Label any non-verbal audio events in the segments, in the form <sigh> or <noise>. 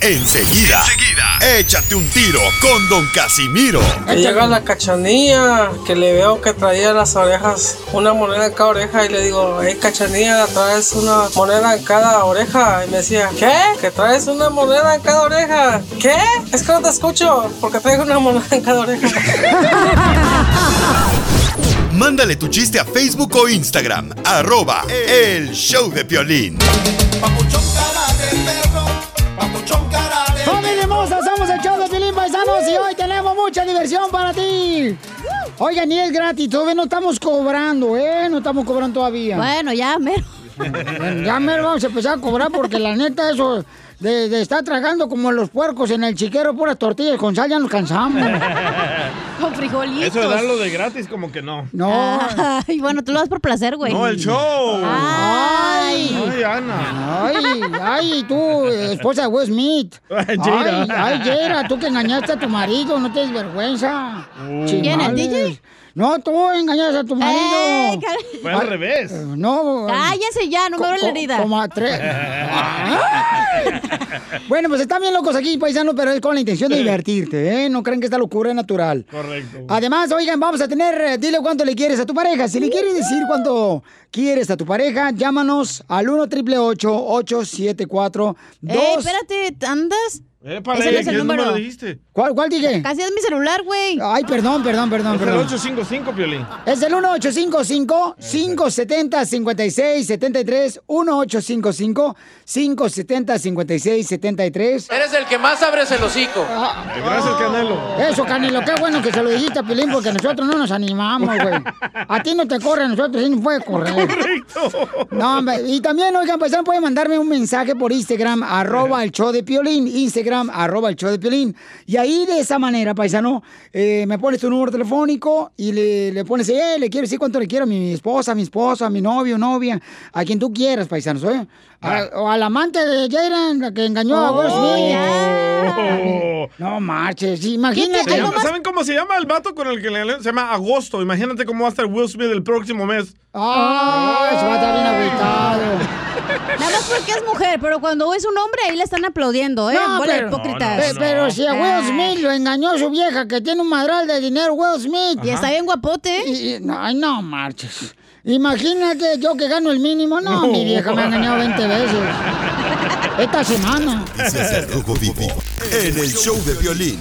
Enseguida, échate un tiro con Don Casimiro. Ahí llega la cachanilla, que le veo que traía las orejas, una moneda en cada oreja, y le digo, hey cachanilla, traes una moneda en cada oreja. Y me decía, ¿qué? ¿Que traes una moneda en cada oreja? ¿Qué? Es que no te escucho, porque traigo una moneda en cada oreja. <laughs> Mándale tu chiste a Facebook o Instagram, arroba el show de Piolín. ¡Familia hermosa! Somos el show de Pilín Paisanos y hoy tenemos mucha diversión para ti. Oigan, y es gratis, todavía no estamos cobrando, ¿eh? No estamos cobrando todavía. Bueno, ya, mero. <laughs> Bueno, ya mero vamos a empezar a cobrar porque la neta eso de, de estar tragando como los puercos en el chiquero puras tortillas con sal ya nos cansamos. <laughs> Con frijolitos. Eso de darlo de gratis, como que no. No. <laughs> Ay, bueno, tú lo das por placer, güey. No, el show. Ay. Ay, Ana. Ay, ay, tú, esposa de Will Smith. Ay, ay, Jera, tú que engañaste a tu marido, no te des vergüenza. ¿Quién, el. DJ? No, tú engañaste a tu marido. Eh, cal- Fue al revés. No. Cállese ya, no me duele la herida. Como a tres. Bueno, pues están bien locos aquí, paisanos, pero es con la intención de divertirte, ¿eh? No creen que esta locura es natural. Correcto. Además, oigan, vamos a tener, eh, dile cuánto le quieres a tu pareja. Si le quieres decir cuánto quieres a tu pareja, llámanos al 1 888 874 2 Eh, espérate, ¿andas? Épale, Ese no es el ¿qué número. número dijiste? ¿Cuál, cuál dije? Casi es mi celular, güey. Ay, perdón, perdón, perdón, Es el perdón. 855, Piolín. Es el 1855-570-5673. 1855-570-5673. Eres el que más abres el hocico. Gracias, Canelo. Eso, Canelo, qué bueno que se lo dijiste a Pilín, porque <laughs> nosotros no nos animamos, güey. A ti no te corre, a nosotros sí nos puede correr. No, hombre, y también, oigan, pues pueden mandarme un mensaje por Instagram, arroba el show de Piolín, Instagram, arroba el show de Piolín. Y ahí de esa manera, paisano, eh, me pones tu número telefónico y le, pones, eh, le quiero decir cuánto le quiero a mi esposa, a mi esposa, a mi novio, novia, a quien tú quieras, paisanos, ¿eh? A- o al amante de Jaren, la que engañó a Will Smith. Oh. No marches, imagínate. Llama- ¿Saben cómo se llama el vato con el que le Se llama Agosto. Imagínate cómo va a estar Will Smith el próximo mes. ¡Ay, se va a estar bien agüitado! <laughs> Nada más porque es mujer, pero cuando es un hombre, ahí le están aplaudiendo, ¿eh? No, Bola pero, hipócritas. pe- pero si a Will Smith lo engañó su vieja que tiene un madral de dinero, Will Smith. Y está bien guapote. Y- y- no, ay, no marches. Imagínate yo que gano el mínimo. No, mi vieja me ha engañado 20 veces. Esta semana. En el show de Piolín.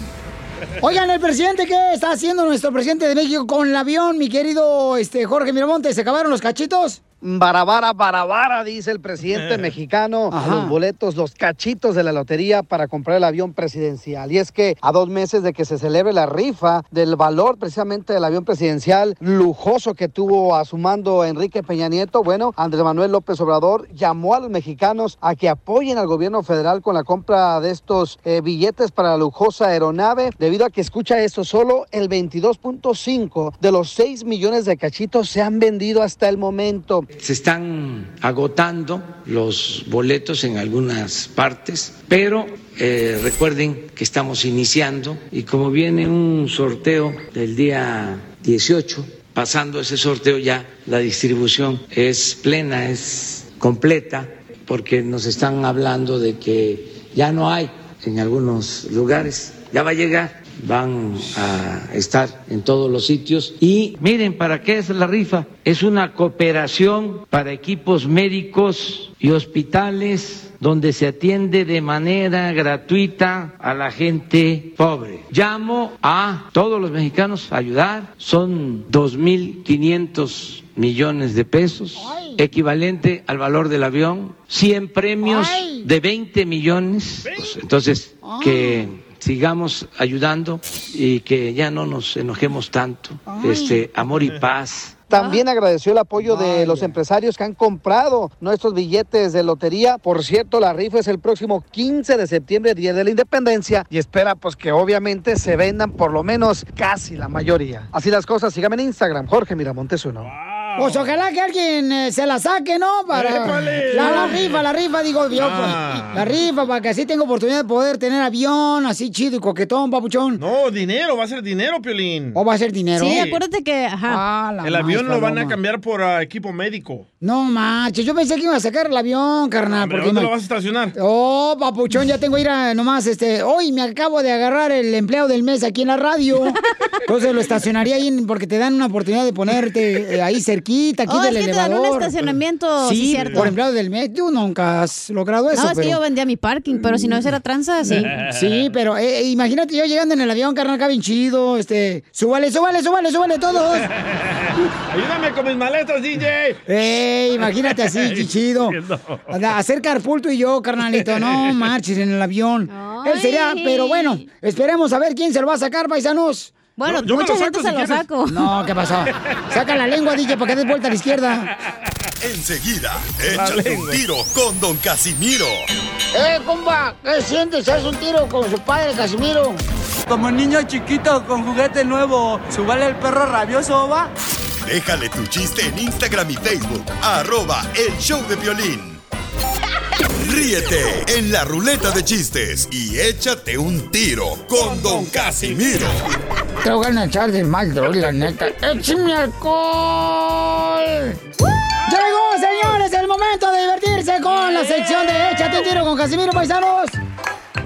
Oigan, el presidente, ¿qué está haciendo nuestro presidente de México con el avión, mi querido este, Jorge Miramontes? ¿Se acabaron los cachitos? Barabara, barabara, dice el presidente mexicano, a los boletos, los cachitos de la lotería para comprar el avión presidencial. Y es que a dos meses de que se celebre la rifa del valor precisamente del avión presidencial lujoso que tuvo a su mando Enrique Peña Nieto, bueno, Andrés Manuel López Obrador llamó a los mexicanos a que apoyen al gobierno federal con la compra de estos eh, billetes para la lujosa aeronave, debido a que escucha esto, solo el 22.5 de los 6 millones de cachitos se han vendido hasta el momento. Se están agotando los boletos en algunas partes, pero eh, recuerden que estamos iniciando y como viene un sorteo del día 18, pasando ese sorteo ya la distribución es plena, es completa, porque nos están hablando de que ya no hay en algunos lugares, ya va a llegar van a estar en todos los sitios. Y miren, ¿para qué es la rifa? Es una cooperación para equipos médicos y hospitales donde se atiende de manera gratuita a la gente pobre. Llamo a todos los mexicanos a ayudar. Son 2.500 millones de pesos, equivalente al valor del avión, 100 premios de 20 millones. Pues, entonces, que sigamos ayudando y que ya no nos enojemos tanto. Este, amor y paz. También agradeció el apoyo de los empresarios que han comprado nuestros billetes de lotería. Por cierto, la rifa es el próximo 15 de septiembre, Día de la Independencia, y espera pues que obviamente se vendan por lo menos casi la mayoría. Así las cosas, síganme en Instagram, Jorge Miramontes uno. Pues ojalá que alguien eh, se la saque, ¿no? Para Épale. la, la rifa, la rifa, digo yo. Ah. pues, la rifa, para que así tenga oportunidad de poder tener avión así chido y coquetón, papuchón. No, dinero, va a ser dinero, Piolín. ¿O va a ser dinero? Sí, acuérdate que, ajá. Ah, la El avión lo van a cambiar por ah, equipo médico. No manches, yo pensé que iba a sacar el avión, carnal. ¿Pero porque dónde me- lo vas a estacionar? Oh, papuchón, ya tengo que ir a nomás, este, hoy me acabo de agarrar el empleado del mes aquí en la radio. <laughs> Entonces lo estacionaría ahí porque te dan una oportunidad de ponerte eh, ahí cerquita, aquí Oh, del es que te dan un elevador. estacionamiento, sí, cierto. por empleado del mes. Tú nunca has logrado eso. No, es que pero- yo vendía mi parking, pero si no esa era tranza, sí. Sí, pero eh, eh, imagínate yo llegando en el avión, carnal, acá bien chido, este, súbale, súbale, súbale, súbale todos. <laughs> Ayúdame con mis maletas, DJ. Ey, imagínate así, chido. <laughs> Hacer carpool tú y yo, carnalito, no <laughs> marches en el avión. Él sería, pero bueno, esperemos a ver quién se lo va a sacar, paisanos. Bueno, Yo- yo me mucha lo gente saco se si lo quieres. saco. No, ¿qué pasó? Saca la lengua, DJ, para que des vuelta a la izquierda. <laughs> Enseguida, échate un tiro con Don Casimiro. ¡Eh, compa! ¿Qué sientes? ¿Haz un tiro con su padre, Casimiro? Como niño chiquito con juguete nuevo, ¿subale el perro rabioso, va? Déjale tu chiste en Instagram y Facebook, arroba el show de violín. Ríete en la ruleta de chistes y échate un tiro con Don Casimiro. Te voy a echar de mal, la neta. ¡Échame alcohol! Llegó, señores, el momento de divertirse con la sección de Échate un tiro con Casimiro Paisanos.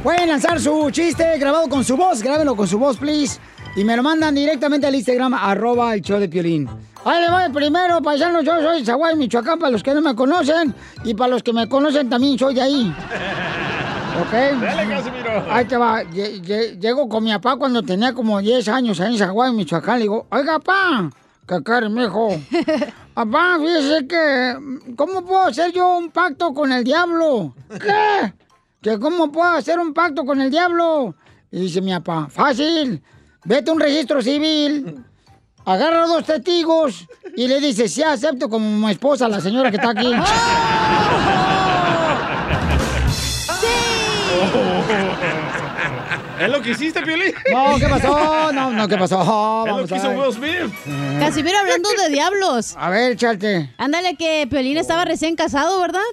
Pueden lanzar su chiste grabado con su voz, grábenlo con su voz, please. Y me lo mandan directamente al Instagram, arroba el show de Piolín. Ahí le voy primero, paisanos, yo soy de Zaguay, Michoacán, para los que no me conocen. Y para los que me conocen también soy de ahí. <laughs> ¿Ok? Dale, Casimiro. Ahí te va. Lle- lle- Llego con mi papá cuando tenía como 10 años ahí en Zaguay, Michoacán. Le digo, oiga, papá, que cari, mijo. <laughs> Papá, fíjese que, ¿cómo puedo hacer yo un pacto con el diablo? ¿Qué? <laughs> ¿Que cómo puedo hacer un pacto con el diablo? Y dice mi papá, fácil. Vete a un registro civil, agarra dos testigos y le dice, sí, acepto como mi esposa a la señora que está aquí. <laughs> ¿Es lo que hiciste, Piolín? No, ¿qué pasó? No, no, ¿qué pasó? Es lo que hizo. Will Smith. Casimiro, hablando de diablos. A ver, chate. Ándale, que Piolín estaba recién casado, ¿verdad?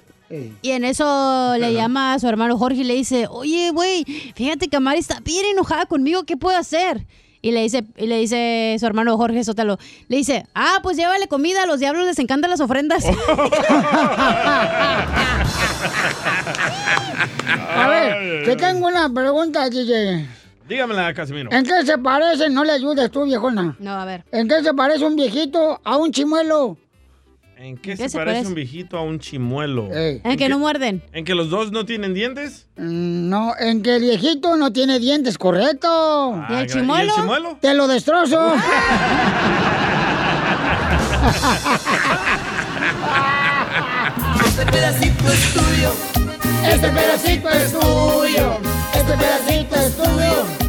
Y en eso le llama a su hermano Jorge y le dice, oye, güey, fíjate que Mari está bien enojada conmigo, ¿qué puedo hacer? Y le dice, y le dice su hermano Jorge Sótalo, le dice, ah, pues llévale comida, a los diablos les encantan las ofrendas. <laughs> <laughs> A ver, te tengo una pregunta, DJ. Dígamela, Casimiro. ¿En qué se parece? No le ayudes tú, viejona. No, a ver. ¿En qué se parece un viejito a un chimuelo? ¿En qué, ¿En se, qué se parece parece? un viejito a un chimuelo? En que no muerden. ¿En que los dos no tienen dientes? Mm, No, en que el viejito no tiene dientes, correcto. Ah, ¿Y el gra- ¿y el chimuelo? chimuelo? Te lo destrozo. <laughs> Este pedacito es tuyo. Este pedacito es tuyo. Este pedacito es tuyo.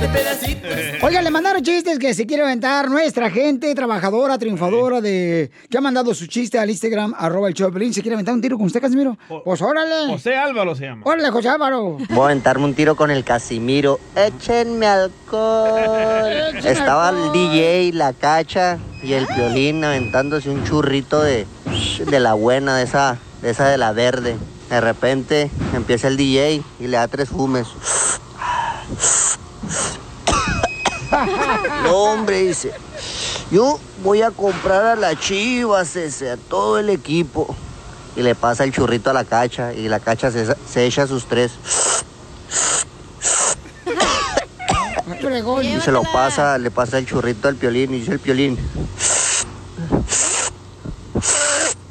Este pedacito <laughs> Oiga, le mandaron chistes que se quiere aventar nuestra gente trabajadora, triunfadora de... que ha mandado su chiste al Instagram, arroba el Pelín. ¿Se quiere aventar un tiro con usted, Casimiro? Pues órale. José Álvaro se llama. Órale, José Álvaro. Voy a aventarme un tiro con el Casimiro. Échenme alcohol. <laughs> Échenme Estaba el. DJ, la cacha y el violín aventándose un churrito de, de la buena, de esa, de esa de la verde. De repente empieza el DJ y le da tres fumes. No, hombre, dice. Yo voy a comprar a las chivas, ese, a todo el equipo. Y le pasa el churrito a la cacha y la cacha se, se echa sus tres. Y se lo pasa, le pasa el churrito al piolín y dice el piolín.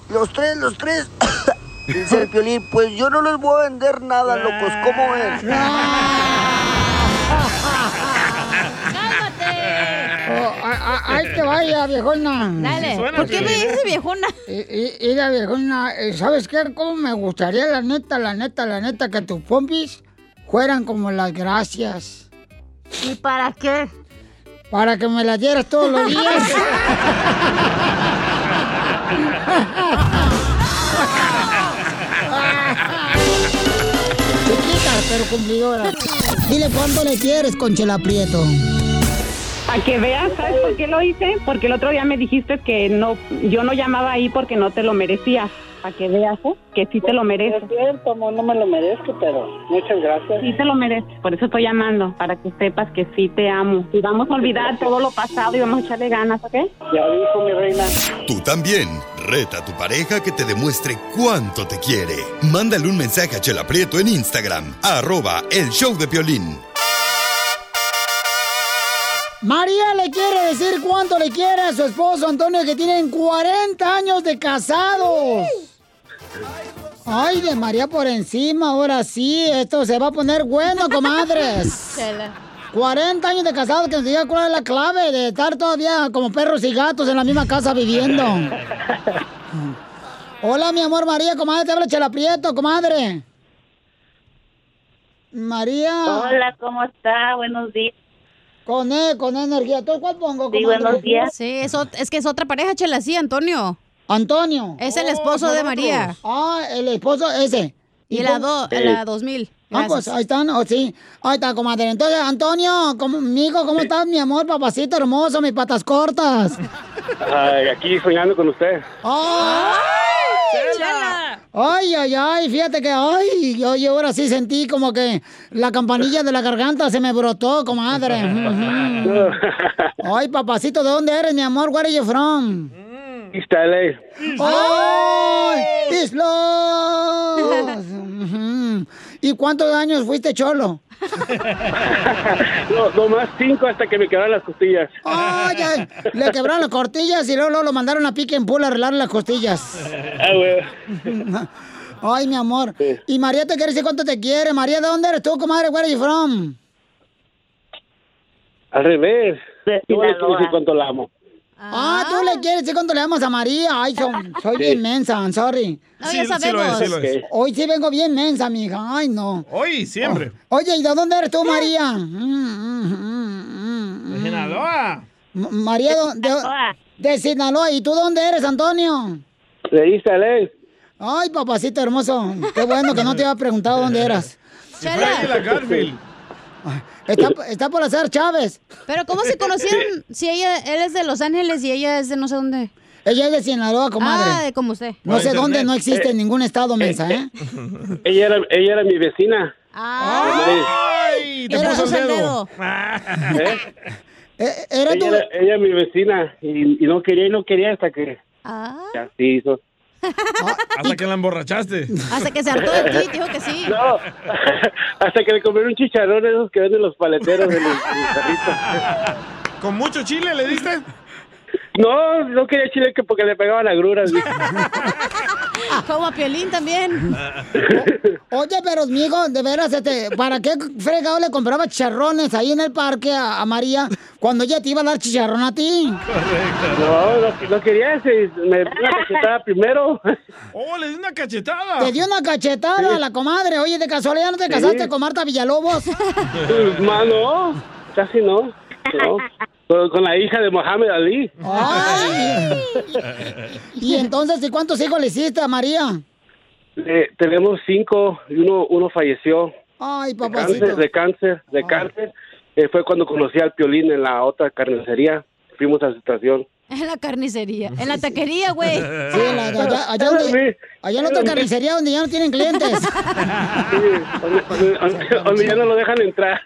Los tres, los tres. <coughs> Dice el piolín, pues yo no les voy a vender nada, locos, ¿cómo es? Ahí te vaya, viejona. Dale. ¿Por qué me bien. dice viejona? Mira, viejona, eh, ¿sabes qué? ¿Cómo me gustaría, la neta, la neta, la neta, que tus pompis fueran como las gracias? ¿Y para qué? Para que me las dieras todos los días. <laughs> Chiquita, pero cumplidora. Dile cuánto le quieres, Conchela Prieto. Para que veas, ¿sabes por qué lo hice? Porque el otro día me dijiste que no, yo no llamaba ahí porque no te lo merecía. Para que veas, ¿eh? Que sí te lo mereces. Es cierto, no, no me lo merezco, pero muchas gracias. Sí te lo mereces, por eso estoy llamando, para que sepas que sí te amo. Y vamos a olvidar todo lo pasado y vamos a echarle ganas, ¿ok? Ya dijo mi reina. Tú también. Reta a tu pareja que te demuestre cuánto te quiere. Mándale un mensaje a Chela Prieto en Instagram. Arroba el show de Piolín. María le quiere decir cuánto le quiere a su esposo Antonio, que tienen 40 años de casados. Ay, de María por encima, ahora sí, esto se va a poner bueno, comadres. <laughs> 40 años de casados, que nos diga cuál es la clave de estar todavía como perros y gatos en la misma casa viviendo. <laughs> Hola, mi amor María, comadre, te habla Chela Prieto, comadre. María. Hola, ¿cómo está? Buenos días. Con E, con E energía. ¿Tú cuál pongo? Sí, buenos días. Sí, es, es que es otra pareja, Chela, sí, Antonio. Antonio. Es el esposo de María. Ah, el esposo ese. Y la, do, la 2000. Ah, pues ahí están, oh, sí. Ahí está, comadre. Entonces, Antonio, ¿cómo, mijo, ¿cómo estás, mi amor, papacito hermoso, mis patas cortas? Ay, aquí soñando con usted. ¡Ay! Ay, ay, ay, fíjate que, ay, yo, yo ahora sí sentí como que la campanilla de la garganta se me brotó, comadre. Ujú. <laughs> Ay, papacito, ¿de dónde eres, mi amor? Where are you from? East LA. ¡Ay! <laughs> Ujú. ¿Y cuántos años fuiste cholo? <laughs> No, no más cinco hasta que me quedaron las costillas. ¡Ay, ay! Le quebraron las costillas y luego, luego lo mandaron a pique en pool a arreglar las costillas. Ah, güey. <laughs> Ay, mi amor. Y María te quiere decir cuánto te quiere. María, ¿de dónde eres tú, comadre? Where are you from? Al revés. Yo le quiero decir cuánto la amo. Ah, tú le quieres decir cuánto le amas a María. Ay, son- soy Sí. bien mensa, I'm sorry. No, ya Sí, sí lo es, sabemos. sí lo es. Hoy sí vengo bien mensa, mija. Ay, no. Hoy, siempre. Oye, ¿y de dónde eres tú, María? De Sinaloa. María, ¿de, de, de Sinaloa. ¿Y tú dónde eres, Antonio? De LA. Ay, papacito hermoso. Qué bueno que no te había preguntado dónde eras. <laughs> la Garfield. Está, está por hacer Chávez. Pero ¿cómo se conocieron si ella, él es de Los Ángeles y ella es de no sé dónde? Ella es de Sinaloa, comadre. Ah, de como usted. No sé dónde, no existe en ningún estado, mensa, ¿eh? Ella era, ella era mi vecina. ¡Ay! Te Era- puso el dedo. ¿Eh? <laughs> Eh, Era ella, tu... era, ella era mi vecina y, y no quería y no quería hasta que Ah. ya se hizo. <laughs> Hasta que la emborrachaste. Hasta que se hartó de ti, dijo que sí. <laughs> No, <laughs> hasta que le comieron un chicharrón esos que venden los paleteros de los, de los. ¿Con mucho chile le diste? No, no quería chile que porque le pegaban agruras. <laughs> Como a Piolín también. <laughs> Oye, pero mijo, de veras, este, ¿para qué fregado le compraba chicharrones ahí en el parque a, a María cuando ella te iba a dar chicharrón a ti? No, no, no quería ese. Me dio una cachetada primero. <laughs> ¡Oh, le di una cachetada! Te dio una cachetada a la comadre. Oye, de casualidad no te Sí. casaste con Marta Villalobos. Pues, ma, no, casi no. no. Con, con la hija de Mohamed Ali. Ay. Y entonces, ¿y cuántos hijos le hiciste a María? Eh, tenemos cinco y uno, uno falleció. Ay, De papacito. cáncer, de cáncer, de cáncer. Eh, fue cuando conocí al Piolín en la otra carnicería. Fuimos a su estación. En la carnicería. En la taquería, güey. Sí, la- allá, allá donde- allá en otra carnicería donde ya no tienen clientes. Donde, donde- donde- donde ya no lo dejan entrar.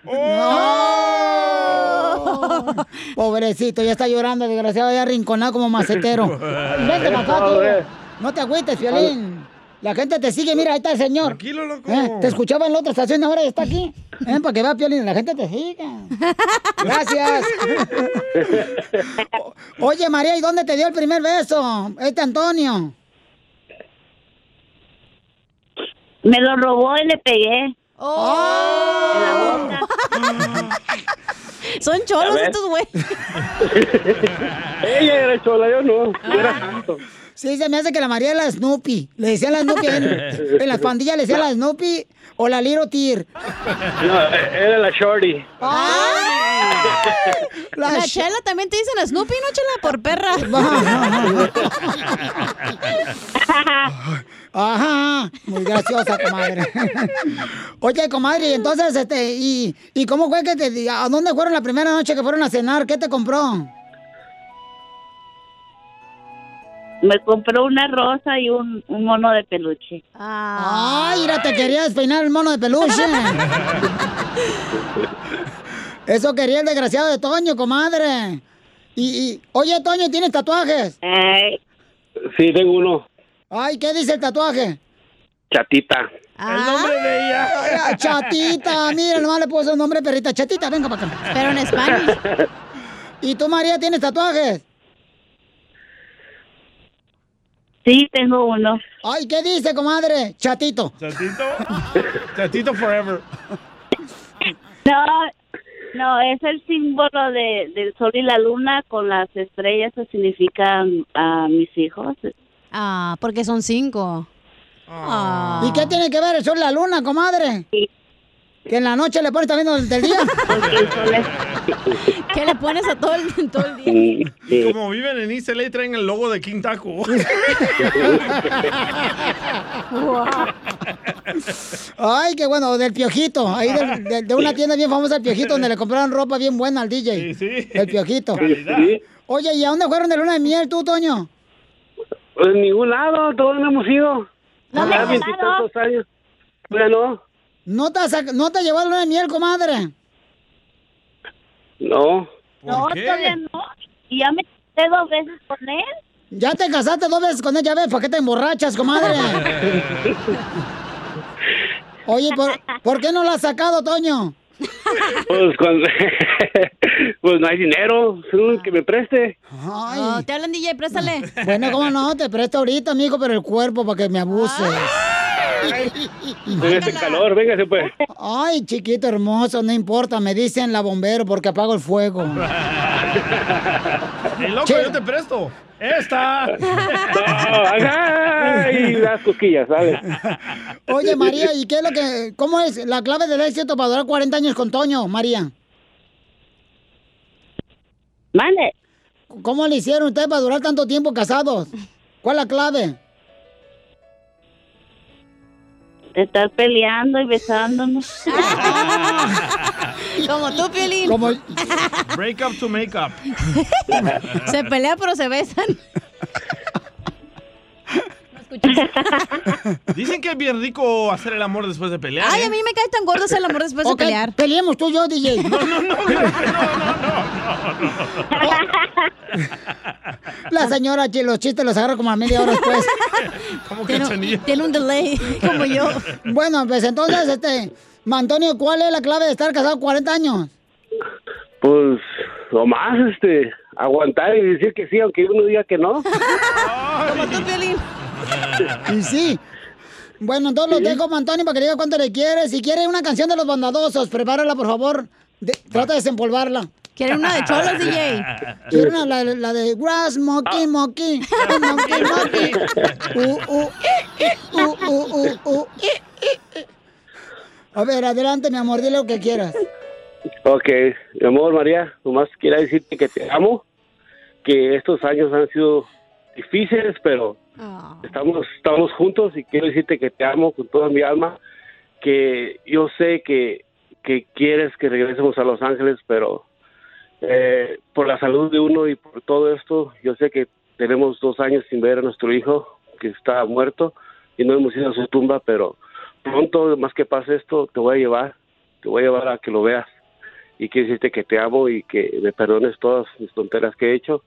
Pobrecito, ya está llorando, desgraciado, ya arrinconado como macetero. <laughs> Vente para acá, tú. No te agüites, Violín. La gente te sigue, mira, ahí está el señor. Tranquilo, loco. Eh, Te escuchaba en la otra estación, ahora ya está aquí. <laughs> Eh, para que vea Piolín, la gente te siga. Gracias. <laughs> Oye, María, ¿y dónde te dio el primer beso? Este Antonio. Me lo robó y le pegué. Oh. Son cholos A ver. estos güey. <laughs> Ella era chola, yo no. Yo era santo. Sí, se me hace que la María es la Snoopy. Le decían la Snoopy en, en las pandillas, le decían la Snoopy o la Little Tear. No, era la Shorty. La, chela también te dicen Snoopy, ¿no, chela? Por perra. <laughs> Ajá, muy graciosa, comadre. Oye, comadre, y entonces, este, ¿y, y cómo fue que te, a dónde fueron la primera noche que fueron a cenar? ¿Qué te compró? Me compró una rosa y un, un mono de peluche. Ay, mira, te quería despeinar el mono de peluche. <laughs> Eso quería el desgraciado de Toño, comadre. Y, y oye, Toño, ¿tienes tatuajes? Sí, tengo uno. Ay, ¿qué dice el tatuaje? Chatita. El nombre de ella. Ay, Chatita, mira, nomás le puso el nombre perrita. Chatita, venga para acá. Pero en español. <laughs> ¿Y tú, María, tienes tatuajes? Sí, tengo uno. Ay, ¿qué dice, comadre? Chatito. Chatito. Chatito forever. No, no, es el símbolo de, del sol y la luna con las estrellas que significan a mis hijos. Ah, porque son cinco. Ah. ¿Y qué tiene que ver el sol y la luna, comadre? Que en la noche le pones también durante el día. ¿Qué le pones a todo el, <laughs> todo el día? Y como viven en East LA, traen el logo de King Taco. <laughs> Ay, qué bueno, del Piojito. Ahí del- de, de una tienda bien famosa, el Piojito, donde le compraron ropa bien buena al DJ. sí. El Piojito. <laughs> Calidad. Sí. Oye, ¿y a dónde fueron de luna de miel tú, Toño? Pues en ningún lado, todos no hemos ido. No, veintitantos años. Bueno, ¿No te, has ¿No te llevó a luna de miel, comadre? No. No, todavía no. Y ya me casé dos veces con él. Ya te casaste dos veces con ella, ¿ves? ¿Para qué te emborrachas, comadre? <laughs> Oye, ¿por, por qué no la has sacado, Toño? Pues, cuando... <laughs> pues no hay dinero, que me preste. Ay. Oh, te hablan DJ, préstale. Bueno, ¿cómo no? Te presto ahorita, amigo, pero el cuerpo para que me abuses. Este calor, véngase pues. Ay, chiquito hermoso, no importa, me dicen la bombero porque apago el fuego. <laughs> ¡Ey, loco, Che. yo te presto! ¡Esta! <laughs> No, ay, las cosquillas, ¿sabes? Oye, María, ¿y qué es lo que, cómo es la clave del éxito para durar 40 años con Toño, María? Mande. ¿Cómo le hicieron ustedes para durar tanto tiempo casados? ¿Cuál es la clave? Estar peleando y besándonos. <laughs> Como tú, Piolín. Como... Break up to make up. <laughs> Se pelean, pero se besan. <laughs> <laughs> Dicen que es bien rico hacer el amor después de pelear. Ay, ¿eh? a mí me cae tan gordo hacer el amor después de pelear. Peleemos tú y yo, DJ. <laughs> No, no, no, no, La señora, che, los chistes los agarra como a media hora después. <laughs> ¿Cómo Tiene, cachanilla? tiene un delay, como yo. Bueno, pues entonces, este, Antonio, ¿cuál es la clave de estar casado 40 años? Pues, lo más, este, aguantar y decir que sí, aunque uno diga que no. <laughs> Como tú, Piolín. Y sí. Bueno, entonces lo dejo, Antonio, para que diga cuánto le quieres. Si quiere una canción de los bondadosos, prepárala, por favor. De- trata de desempolvarla. ¿Quiere una de cholos, DJ? <laughs> Quiero una, la, la de Grass Monkey Monkey. Monkey Monkey. Uh, uh, uh, uh, uh, uh, eh. A ver, adelante, mi amor, dile lo que quieras. Ok, mi amor, María, nomás quiero decirte que te amo, que estos años han sido difíciles, pero estamos, estamos juntos y quiero decirte que te amo con toda mi alma, que yo sé que, que quieres que regresemos a Los Ángeles, pero eh, por la salud de uno y por todo esto, yo sé que tenemos dos años sin ver a nuestro hijo, que está muerto, y no hemos ido a su tumba, pero pronto, más que pase esto, te voy a llevar, te voy a llevar a que lo veas y quiero decirte que te amo y que me perdones todas mis tonteras que he hecho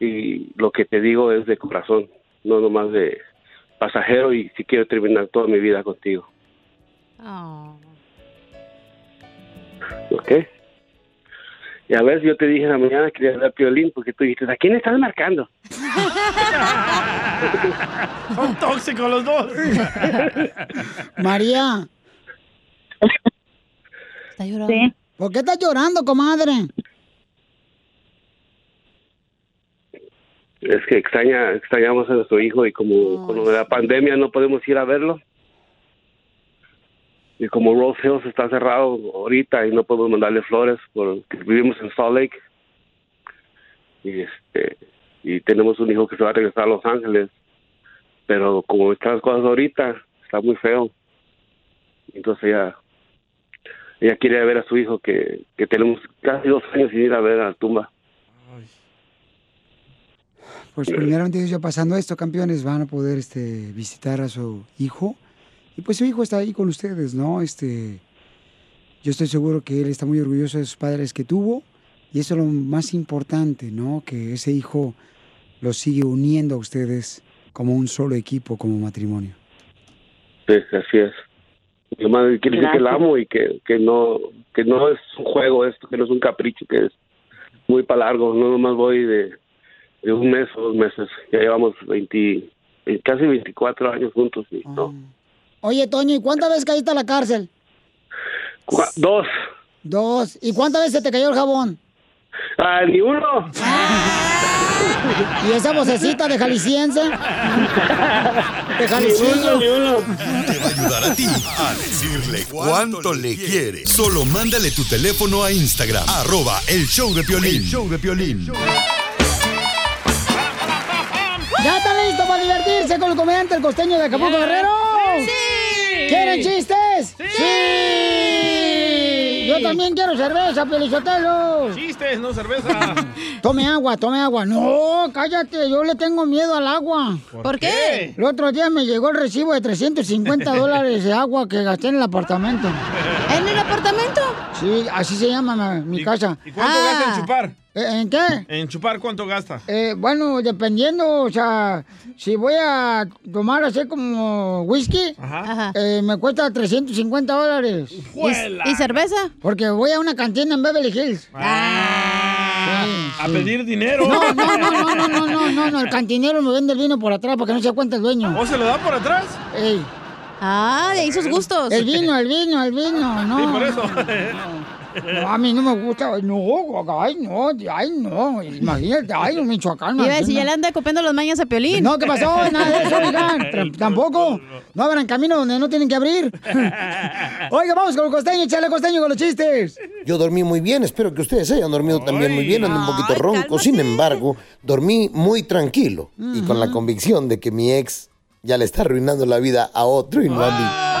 y lo que te digo es de corazón, no nomás de pasajero y si quiero terminar toda mi vida contigo. ¿Ok? Y a ver, yo te dije en la mañana que quería dar piolín porque tú dijiste, ¿a quién estás marcando? <laughs> Son tóxicos los dos. María. ¿Está llorando? ¿Por qué estás llorando, comadre? Es que extraña, extrañamos a nuestro hijo y como con la pandemia no podemos ir a verlo. Y como Rose Hills está cerrado ahorita y no podemos mandarle flores porque vivimos en Salt Lake. Y este y tenemos un hijo que se va a regresar a Los Ángeles. Pero como están las cosas ahorita, está muy feo. Entonces ella, ella quiere ver a su hijo que, que tenemos casi dos años sin ir a ver a la tumba. Pues primeramente ya pasando esto, campeones, van a poder este, visitar a su hijo. Y pues su hijo está ahí con ustedes, ¿no? Este, yo estoy seguro que él está muy orgulloso de sus padres que tuvo. Y eso es lo más importante, ¿no? Que ese hijo los sigue uniendo a ustedes como un solo equipo, como matrimonio. Sí, así es. Lo más quiere decir que la amo y que, que no que no es un juego esto, que no es un capricho, que es muy para largo. No nomás voy de, de un mes o dos meses. Ya llevamos 20, eh, casi 24 años juntos. Y, no. Oye, Toño, ¿y cuántas veces caíste a la cárcel? Cua- Dos. Dos. ¿Y cuántas veces te cayó el jabón? Ah, ni uno. ¿Y esa vocecita de jalisciense? De jalisciense. Te va a ayudar a ti a decirle cuánto le quiere. Solo mándale tu teléfono a Instagram, arroba el show de Piolín. El show de Piolín. ¿Ya están listos para divertirse con el comediante el costeño de Acapulco Guerrero? ¡Sí! ¿Quieren chistes? ¡Sí! Yo también quiero cerveza, Pelichotelo. Chistes, no cerveza. <laughs> Tome agua, tome agua. No, cállate, yo le tengo miedo al agua. ¿Por ¿Por qué? El otro día me llegó el recibo de 350 <laughs> dólares de agua que gasté en el apartamento. ¿En el apartamento? Sí, así se llama mi, mi casa. ¿Y cuánto gasta en chupar? ¿Eh, ¿En qué? En chupar, ¿cuánto gasta? Eh, bueno, dependiendo, o sea, si voy a tomar así como whisky, eh, me cuesta 350 dólares. ¿Y cerveza? Porque voy a una cantina en Beverly Hills. A pedir dinero. No, no, no, no, no, no, no, no, no, el cantinero me vende el vino por atrás para que no se cuenta el dueño. ¿O se lo da por atrás? Ey. Ah, de ahí sus gustos. El vino, el vino, el vino, no. Sí, por eso. No, a mí no me gusta, no, ay, no, ay, no, imagínate, ay, en Michoacán. Iba a decir, no. ya le anda copiando las mañas a Piolín. No, ¿qué pasó? Nada de eso, oigan. <laughs> Tampoco. No abran camino donde no tienen que abrir. <laughs> Oiga, vamos con el costeño, échale costeño con los chistes. Yo dormí muy bien, espero que ustedes hayan dormido también muy bien, ando un poquito ronco, sin embargo, dormí muy tranquilo y con la convicción de que mi ex ya le está arruinando la vida a otro y no a mí.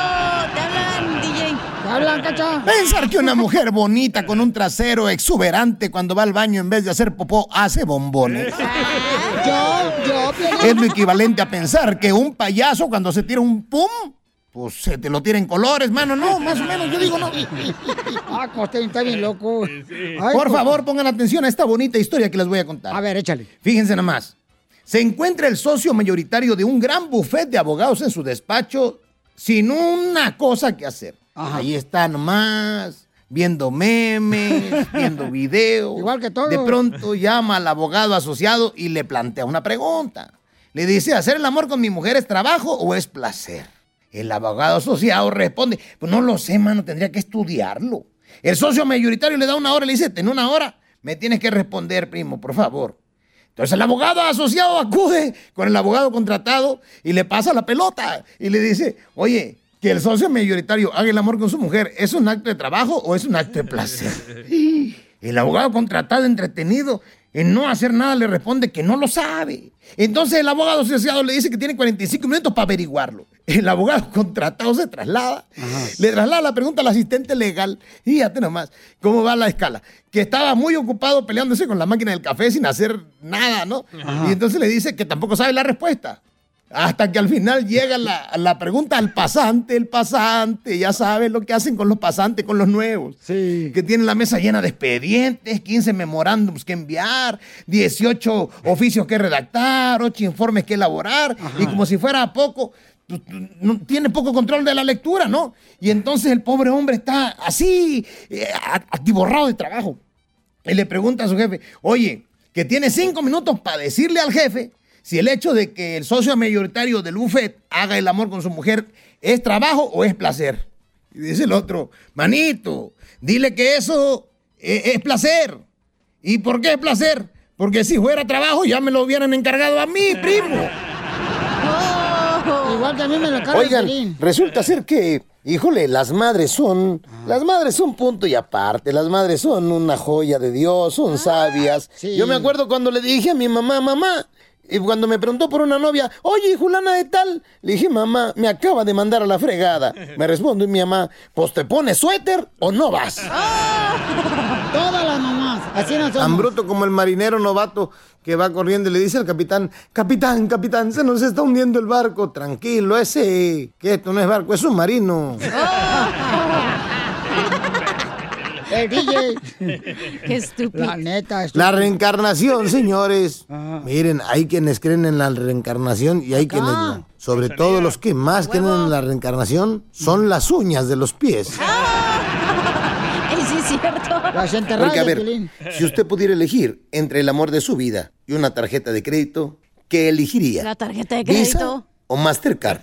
¿Te hablan, cacha? Pensar que una mujer bonita con un trasero exuberante cuando va al baño en vez de hacer popó hace bombones. Yo, yo. Es lo equivalente a pensar que un payaso cuando se tira un pum, pues se te lo tira en colores, mano. No, más o menos, yo digo no. Ah, costeño, está bien loco. Ay, Por co- favor, pongan atención a esta bonita historia que les voy a contar. A ver, échale. Fíjense nada más. Se encuentra el socio mayoritario de un gran buffet de abogados en su despacho sin una cosa que hacer. Ahí está nomás, viendo memes, <laughs> viendo videos. Igual que todo. De pronto llama al abogado asociado y le plantea una pregunta. Le dice, ¿hacer el amor con mi mujer es trabajo o es placer? El abogado asociado responde, pues no lo sé, mano, tendría que estudiarlo. El socio mayoritario le da una hora y le dice, en una hora me tienes que responder, primo, por favor. Entonces el abogado asociado acude con el abogado contratado y le pasa la pelota y le dice, oye, que el socio mayoritario haga el amor con su mujer, ¿es un acto de trabajo o es un acto de placer? <laughs> El abogado contratado entretenido en no hacer nada le responde que no lo sabe. Entonces el abogado asociado le dice que tiene 45 minutos para averiguarlo. El abogado contratado se traslada, le traslada la pregunta al asistente legal. Y fíjate nomás cómo va la escala. Que estaba muy ocupado peleándose con la máquina del café sin hacer nada, ¿no? Ajá. Y entonces le dice que tampoco sabe la respuesta. Hasta que al final llega la, la pregunta al pasante, el pasante. Ya sabes lo que hacen con los pasantes, con los nuevos. Sí. Que tienen la mesa llena de expedientes, 15 memorándums que enviar, 18 oficios que redactar, 8 informes que elaborar. Y como si fuera poco, no- tiene poco control de la lectura, ¿no? Y entonces el pobre hombre está así, eh, atiborrado de trabajo. Y le pregunta a su jefe, oye, que tiene cinco minutos para decirle al jefe si el hecho de que el socio mayoritario del buffet haga el amor con su mujer es trabajo o es placer. Y dice el otro, manito, dile que eso eh, es placer. ¿Y por qué es placer? Porque si fuera trabajo ya me lo hubieran encargado a mí, primo. Igual que a mí me lo el Oigan, resulta ser que, híjole, las madres son, las madres son punto y aparte, las madres son una joya de Dios, son sabias. Yo me acuerdo cuando le dije a mi mamá, mamá, y cuando me preguntó por una novia, oye, Julana de tal, le dije, mamá, me acaba de mandar a la fregada. Me responde mi mamá, pues te pones suéter o no vas. <laughs> Todas las mamás, así no Tan bruto como el marinero novato que va corriendo y le dice al capitán, capitán, capitán, se nos está hundiendo el barco. Tranquilo, ese, que esto no es barco, es un marino. <laughs> El DJ. <laughs> Qué estúpido. La neta, La estúpido. reencarnación, señores. Miren, hay quienes creen en la reencarnación y hay quienes no. Sobre todo los que más creen en la reencarnación son las uñas de los pies. <laughs> sí, es cierto. Las Porque, a ver, si usted pudiera elegir entre el amor de su vida y una tarjeta de crédito, ¿qué elegiría? La tarjeta de ¿Visa crédito. o Mastercard?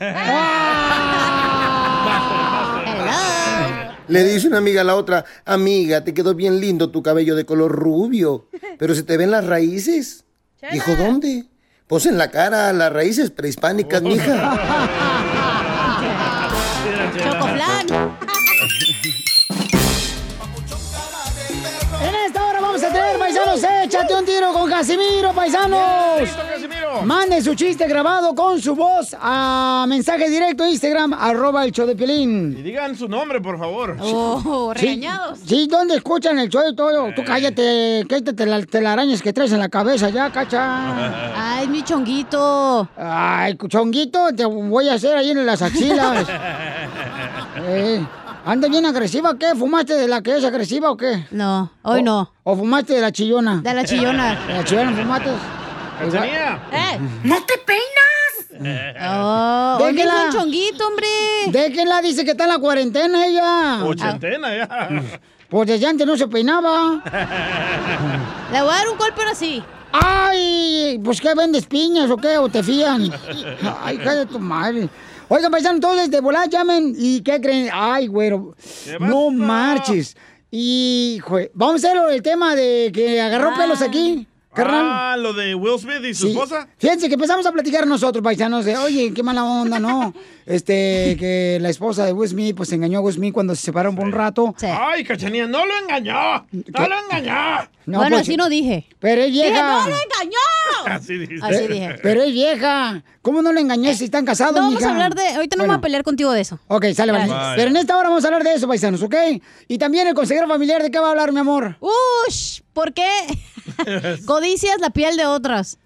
Le dice una amiga a la otra, amiga, te quedó bien lindo tu cabello de color rubio, pero se te ven las raíces. Dijo, ¿dónde? Pues en la cara, las raíces prehispánicas, mija. <laughs> paisanos, échate un tiro con Casimiro, paisanos. Manden su chiste grabado con su voz a mensaje directo Instagram, arroba el show de. Y digan su nombre, por favor. Oh, regañados. Sí, ¿dónde escuchan el show y todo? Tú cállate, quítate las telarañas que traes en la cabeza ya, cacha. <laughs> Ay, mi chonguito. Ay, chonguito, te voy a hacer ahí en las axilas. <laughs> Eh, ¿Anda bien agresiva o qué? ¿Fumaste de la que es agresiva o qué? No, hoy O- no. ¿O fumaste de la chillona? De la chillona. <laughs> ¿De la chillona fumaste? ¡Eh! ¡No te peinas! <laughs> Oh, hizo un chonguito, hombre. Déjenla, dice que está en la cuarentena ella. Ochentena ya. <laughs> Pues desde antes no se peinaba. Le voy a dar un golpe ahora sí. ¡Ay! Pues ¿qué vendes piñas o qué? ¿O te fían? ¡Ay, cállate tu madre! Oigan, paisanos, todos de volar llamen. ¿Y qué creen? ¡Ay, güero! No marches. Y, jue- vamos a hacer el tema de que agarró pelos aquí, carnal. Ah, lo de Will Smith y su Sí. esposa. Fíjense que empezamos a platicar nosotros, paisanos, de, oye, qué mala onda, ¿no? <laughs> Este, que la esposa de Will Smith, pues engañó a Will Smith cuando se separaron por un rato. Ay, Cachanilla, no lo engañó. No lo engañó. No, bueno, pues, así no dije. Pero es Dije, vieja. ¡no lo engañó! <laughs> Así dice. Así dije. Pero es vieja. ¿Cómo no le engañó si están casados, No vamos mija? a hablar de. Ahorita no Bueno. vamos a pelear contigo de eso. Ok, sale, vale. Vale. Pero en esta hora vamos a hablar de eso, paisanos, ¿ok? Y también el consejero familiar, ¿de qué va a hablar, mi amor? Ush, ¿por qué? <laughs> Codicias la piel de otras.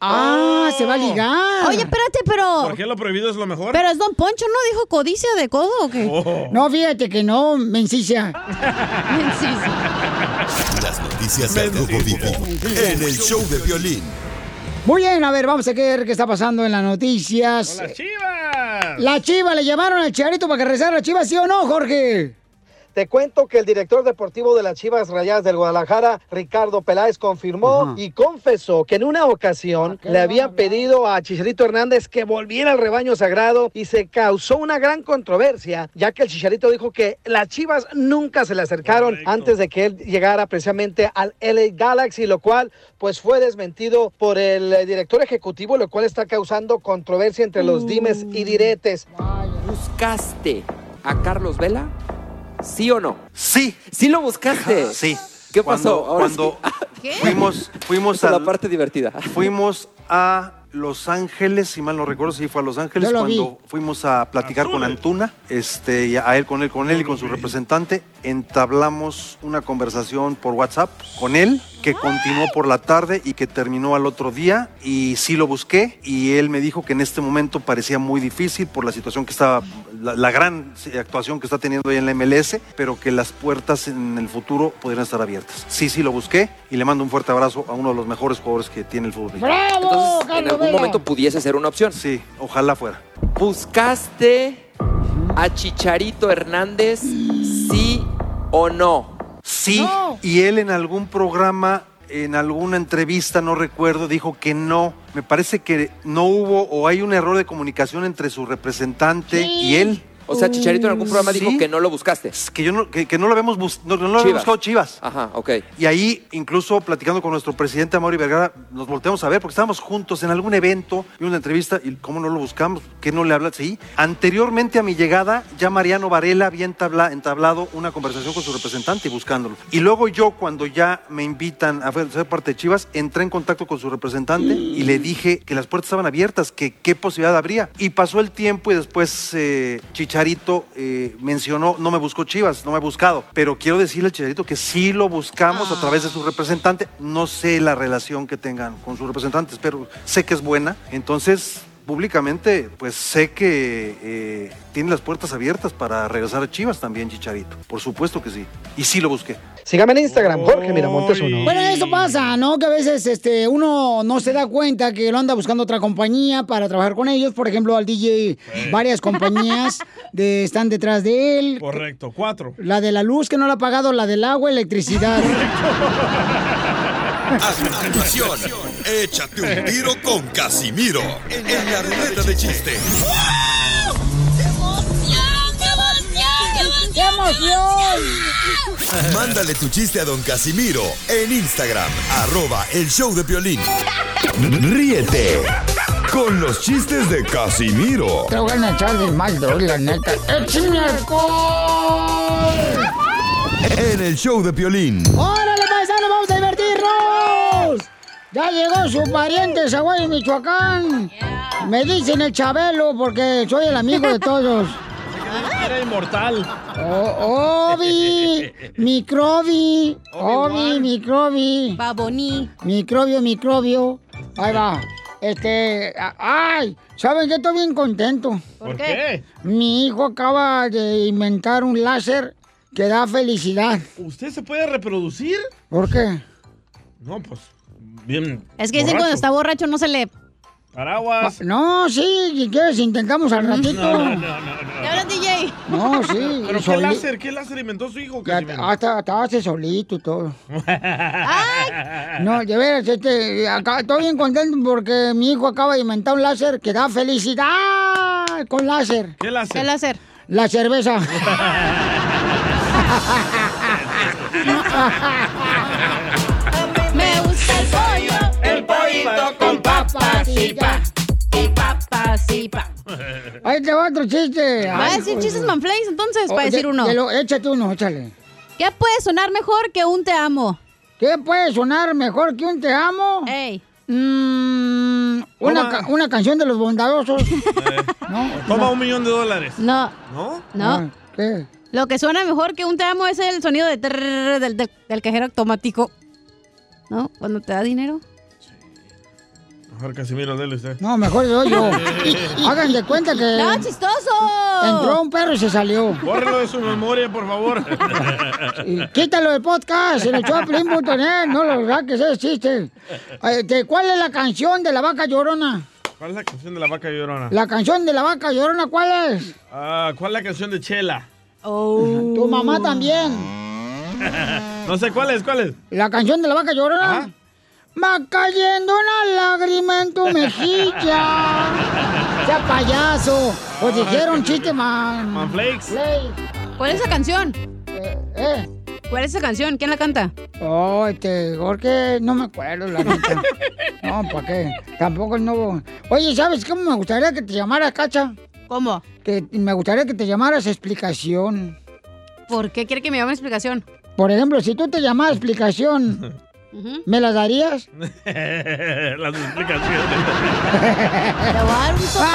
Ah, se va a ligar. Oye, espérate, pero. ¿Por qué lo prohibido es lo mejor? Pero es Don Poncho, ¿no dijo codicia de codo o qué? Oh. No, fíjate que no, mencicia. <laughs> Las noticias del Rojo Vivo en el show de violín. Muy bien, a ver, vamos a ver qué está pasando en las noticias. ¡Las chivas! La chiva, le llamaron al Chicharito para que rezara la chiva, ¿sí o no, Jorge? Te cuento que el director deportivo de las Chivas Rayadas del Guadalajara, Ricardo Peláez, confirmó y confesó que en una ocasión le habían pedido a Chicharito Hernández que volviera al rebaño sagrado y se causó una gran controversia, ya que el Chicharito dijo que las Chivas nunca se le acercaron antes de que él llegara precisamente al LA Galaxy, lo cual pues fue desmentido por el director ejecutivo, lo cual está causando controversia entre los dimes y diretes. ¿Buscaste a Carlos Vela? ¿Sí o no? Sí. ¿Sí lo buscaste? Sí. ¿Qué pasó? Cuando, Ahora cuando sí. <laughs> fuimos, fuimos a la parte divertida. Fuimos a Los Ángeles, si mal no recuerdo, si fue a Los Ángeles Yo lo vi. cuando fuimos a platicar con Antuna, este, y a él, con él, con él y con su representante. Entablamos una conversación por WhatsApp con él que continuó por la tarde y que terminó al otro día y sí lo busqué y él me dijo que en este momento parecía muy difícil por la situación que estaba, la, la gran actuación que está teniendo ahí en la MLS, pero que las puertas en el futuro podrían estar abiertas. Sí, sí lo busqué y le mando un fuerte abrazo a uno de los mejores jugadores que tiene el fútbol. Entonces, en algún momento pudiese ser una opción. Sí, ojalá fuera. ¿Buscaste a Chicharito Hernández, sí o no? Sí, y él en algún programa, en alguna entrevista, no recuerdo, dijo que no. Me parece que no hubo o hay un error de comunicación entre su representante y él. O sea, Chicharito en algún programa dijo Sí. que no lo buscaste. Que, yo no, que, que no lo habíamos, bus- no, no lo habíamos Chivas. buscado Chivas. Ajá, ok. Y ahí, incluso platicando con nuestro presidente Amaury Vergara, nos volteamos a ver porque estábamos juntos en algún evento y una entrevista y cómo no lo buscamos, qué no le habla, sí. Anteriormente a mi llegada, ya Mariano Varela había entabla- entablado una conversación con su representante buscándolo. Y luego yo, cuando ya me invitan a ser parte de Chivas, entré en contacto con su representante y le dije que las puertas estaban abiertas, que qué posibilidad habría. Y pasó el tiempo y después eh, Chicharito eh, mencionó, no me buscó Chivas, no me ha buscado, pero quiero decirle al Chicharito que sí lo buscamos a través de su representante. No sé la relación que tengan con sus representantes, pero sé que es buena. Entonces, públicamente, pues sé que eh, tiene las puertas abiertas para regresar a Chivas también, Chicharito. Por supuesto que sí. Y sí lo busqué. Sígame en Instagram, Jorge Miramontes uno. Bueno, eso pasa, ¿no? Que a veces este, uno no se da cuenta que lo anda buscando otra compañía para trabajar con ellos. Por ejemplo, al DJ, varias compañías de, están detrás de él. Correcto, cuatro. La de la luz que no la ha pagado, la del agua, electricidad. <laughs> A continuación, échate un tiro con Casimiro en la ruleta de chiste. ¡Qué emoción! Mándale tu chiste a don Casimiro en Instagram, arroba el show de violín. Ríete con los chistes de Casimiro Te voy a echar de mal, la neta. ¡Échame alcohol! en el show de violín. ¡Órale, Ya llegó su pariente, Zaguayo, Michoacán. Me dicen el Chabelo porque soy el amigo de todos. <laughs> Era inmortal. Oh, Obi, <laughs> microbi, Obi, microbi. Baboni. Microbio, microbio. Ahí va. Este, a- ay, ¿saben qué? Estoy bien contento. ¿Por qué? Mi hijo acaba de inventar un láser que da felicidad. ¿Usted se puede reproducir? ¿Por qué? No, pues, bien. Es que dicen cuando está borracho no se le... Paraguas. No, sí, si quieres intentamos al ratito. No, no, no, no. ¿Te hablas, DJ? No, sí. <laughs> ¿Pero qué soli- láser? ¿Qué láser inventó su hijo, Ya, Casimiro? hasta, hasta hace solito y todo. No, de veras, este, acá estoy bien contento porque mi hijo acaba de inventar un láser que da felicidad con láser. ¿Qué láser? ¿Qué láser? La cerveza. <laughs> <laughs> con papas y pa, y papas y pa. <laughs> Ahí te va otro chiste. ¿Va a decir chistes manflays entonces? Oh, Para decir de- uno. de lo- échate uno, échale. ¿Qué puede sonar mejor que un te amo? ¿Qué puede sonar mejor que un te amo? Ey. Mm, una, ca- una canción de los bondadosos. <laughs> no, Toma un millón de dólares. No, ¿No? no. Ah, ¿Qué? Lo que suena mejor que un te amo es el sonido de trrr del, del, del cajero automático. ¿No? Cuando te da dinero. Mejor Casimiro, dele usted. No, mejor yo, yo. <laughs> Hagan de cuenta que ¡No, chistoso! entró un perro y se salió. Bórrelo de su memoria, por favor. <laughs> Y Quítalo del podcast en el choplin.net, no lo saques, ese chiste. Este, ¿Cuál es la canción de la vaca llorona? ¿Cuál es la canción de la vaca llorona? La canción de la vaca llorona, ¿cuál es? Ah, ¿Cuál es la canción de Chela? Tu mamá también. <laughs> no sé cuál es, cuál es. La canción de la vaca llorona. Va cayendo una lágrima en tu mejilla. ¡Ya payaso! Pues dijeron chiste, man. Manflakes. ¿Cuál es esa canción? Eh, eh. ¿Cuál es esa canción? ¿Quién la canta? Oh, este, Jorge, no me acuerdo, la neta. <laughs> No, ¿para qué? Tampoco no. Oye, ¿sabes cómo me gustaría que te llamaras, Cacha? ¿Cómo? Que me gustaría que te llamaras explicación. ¿Por qué quiere que me llame explicación? Por ejemplo, si tú te llamas explicación, <laughs> ¿me la darías? <laughs> Las explicaciones. Te voy a dar un sopapo,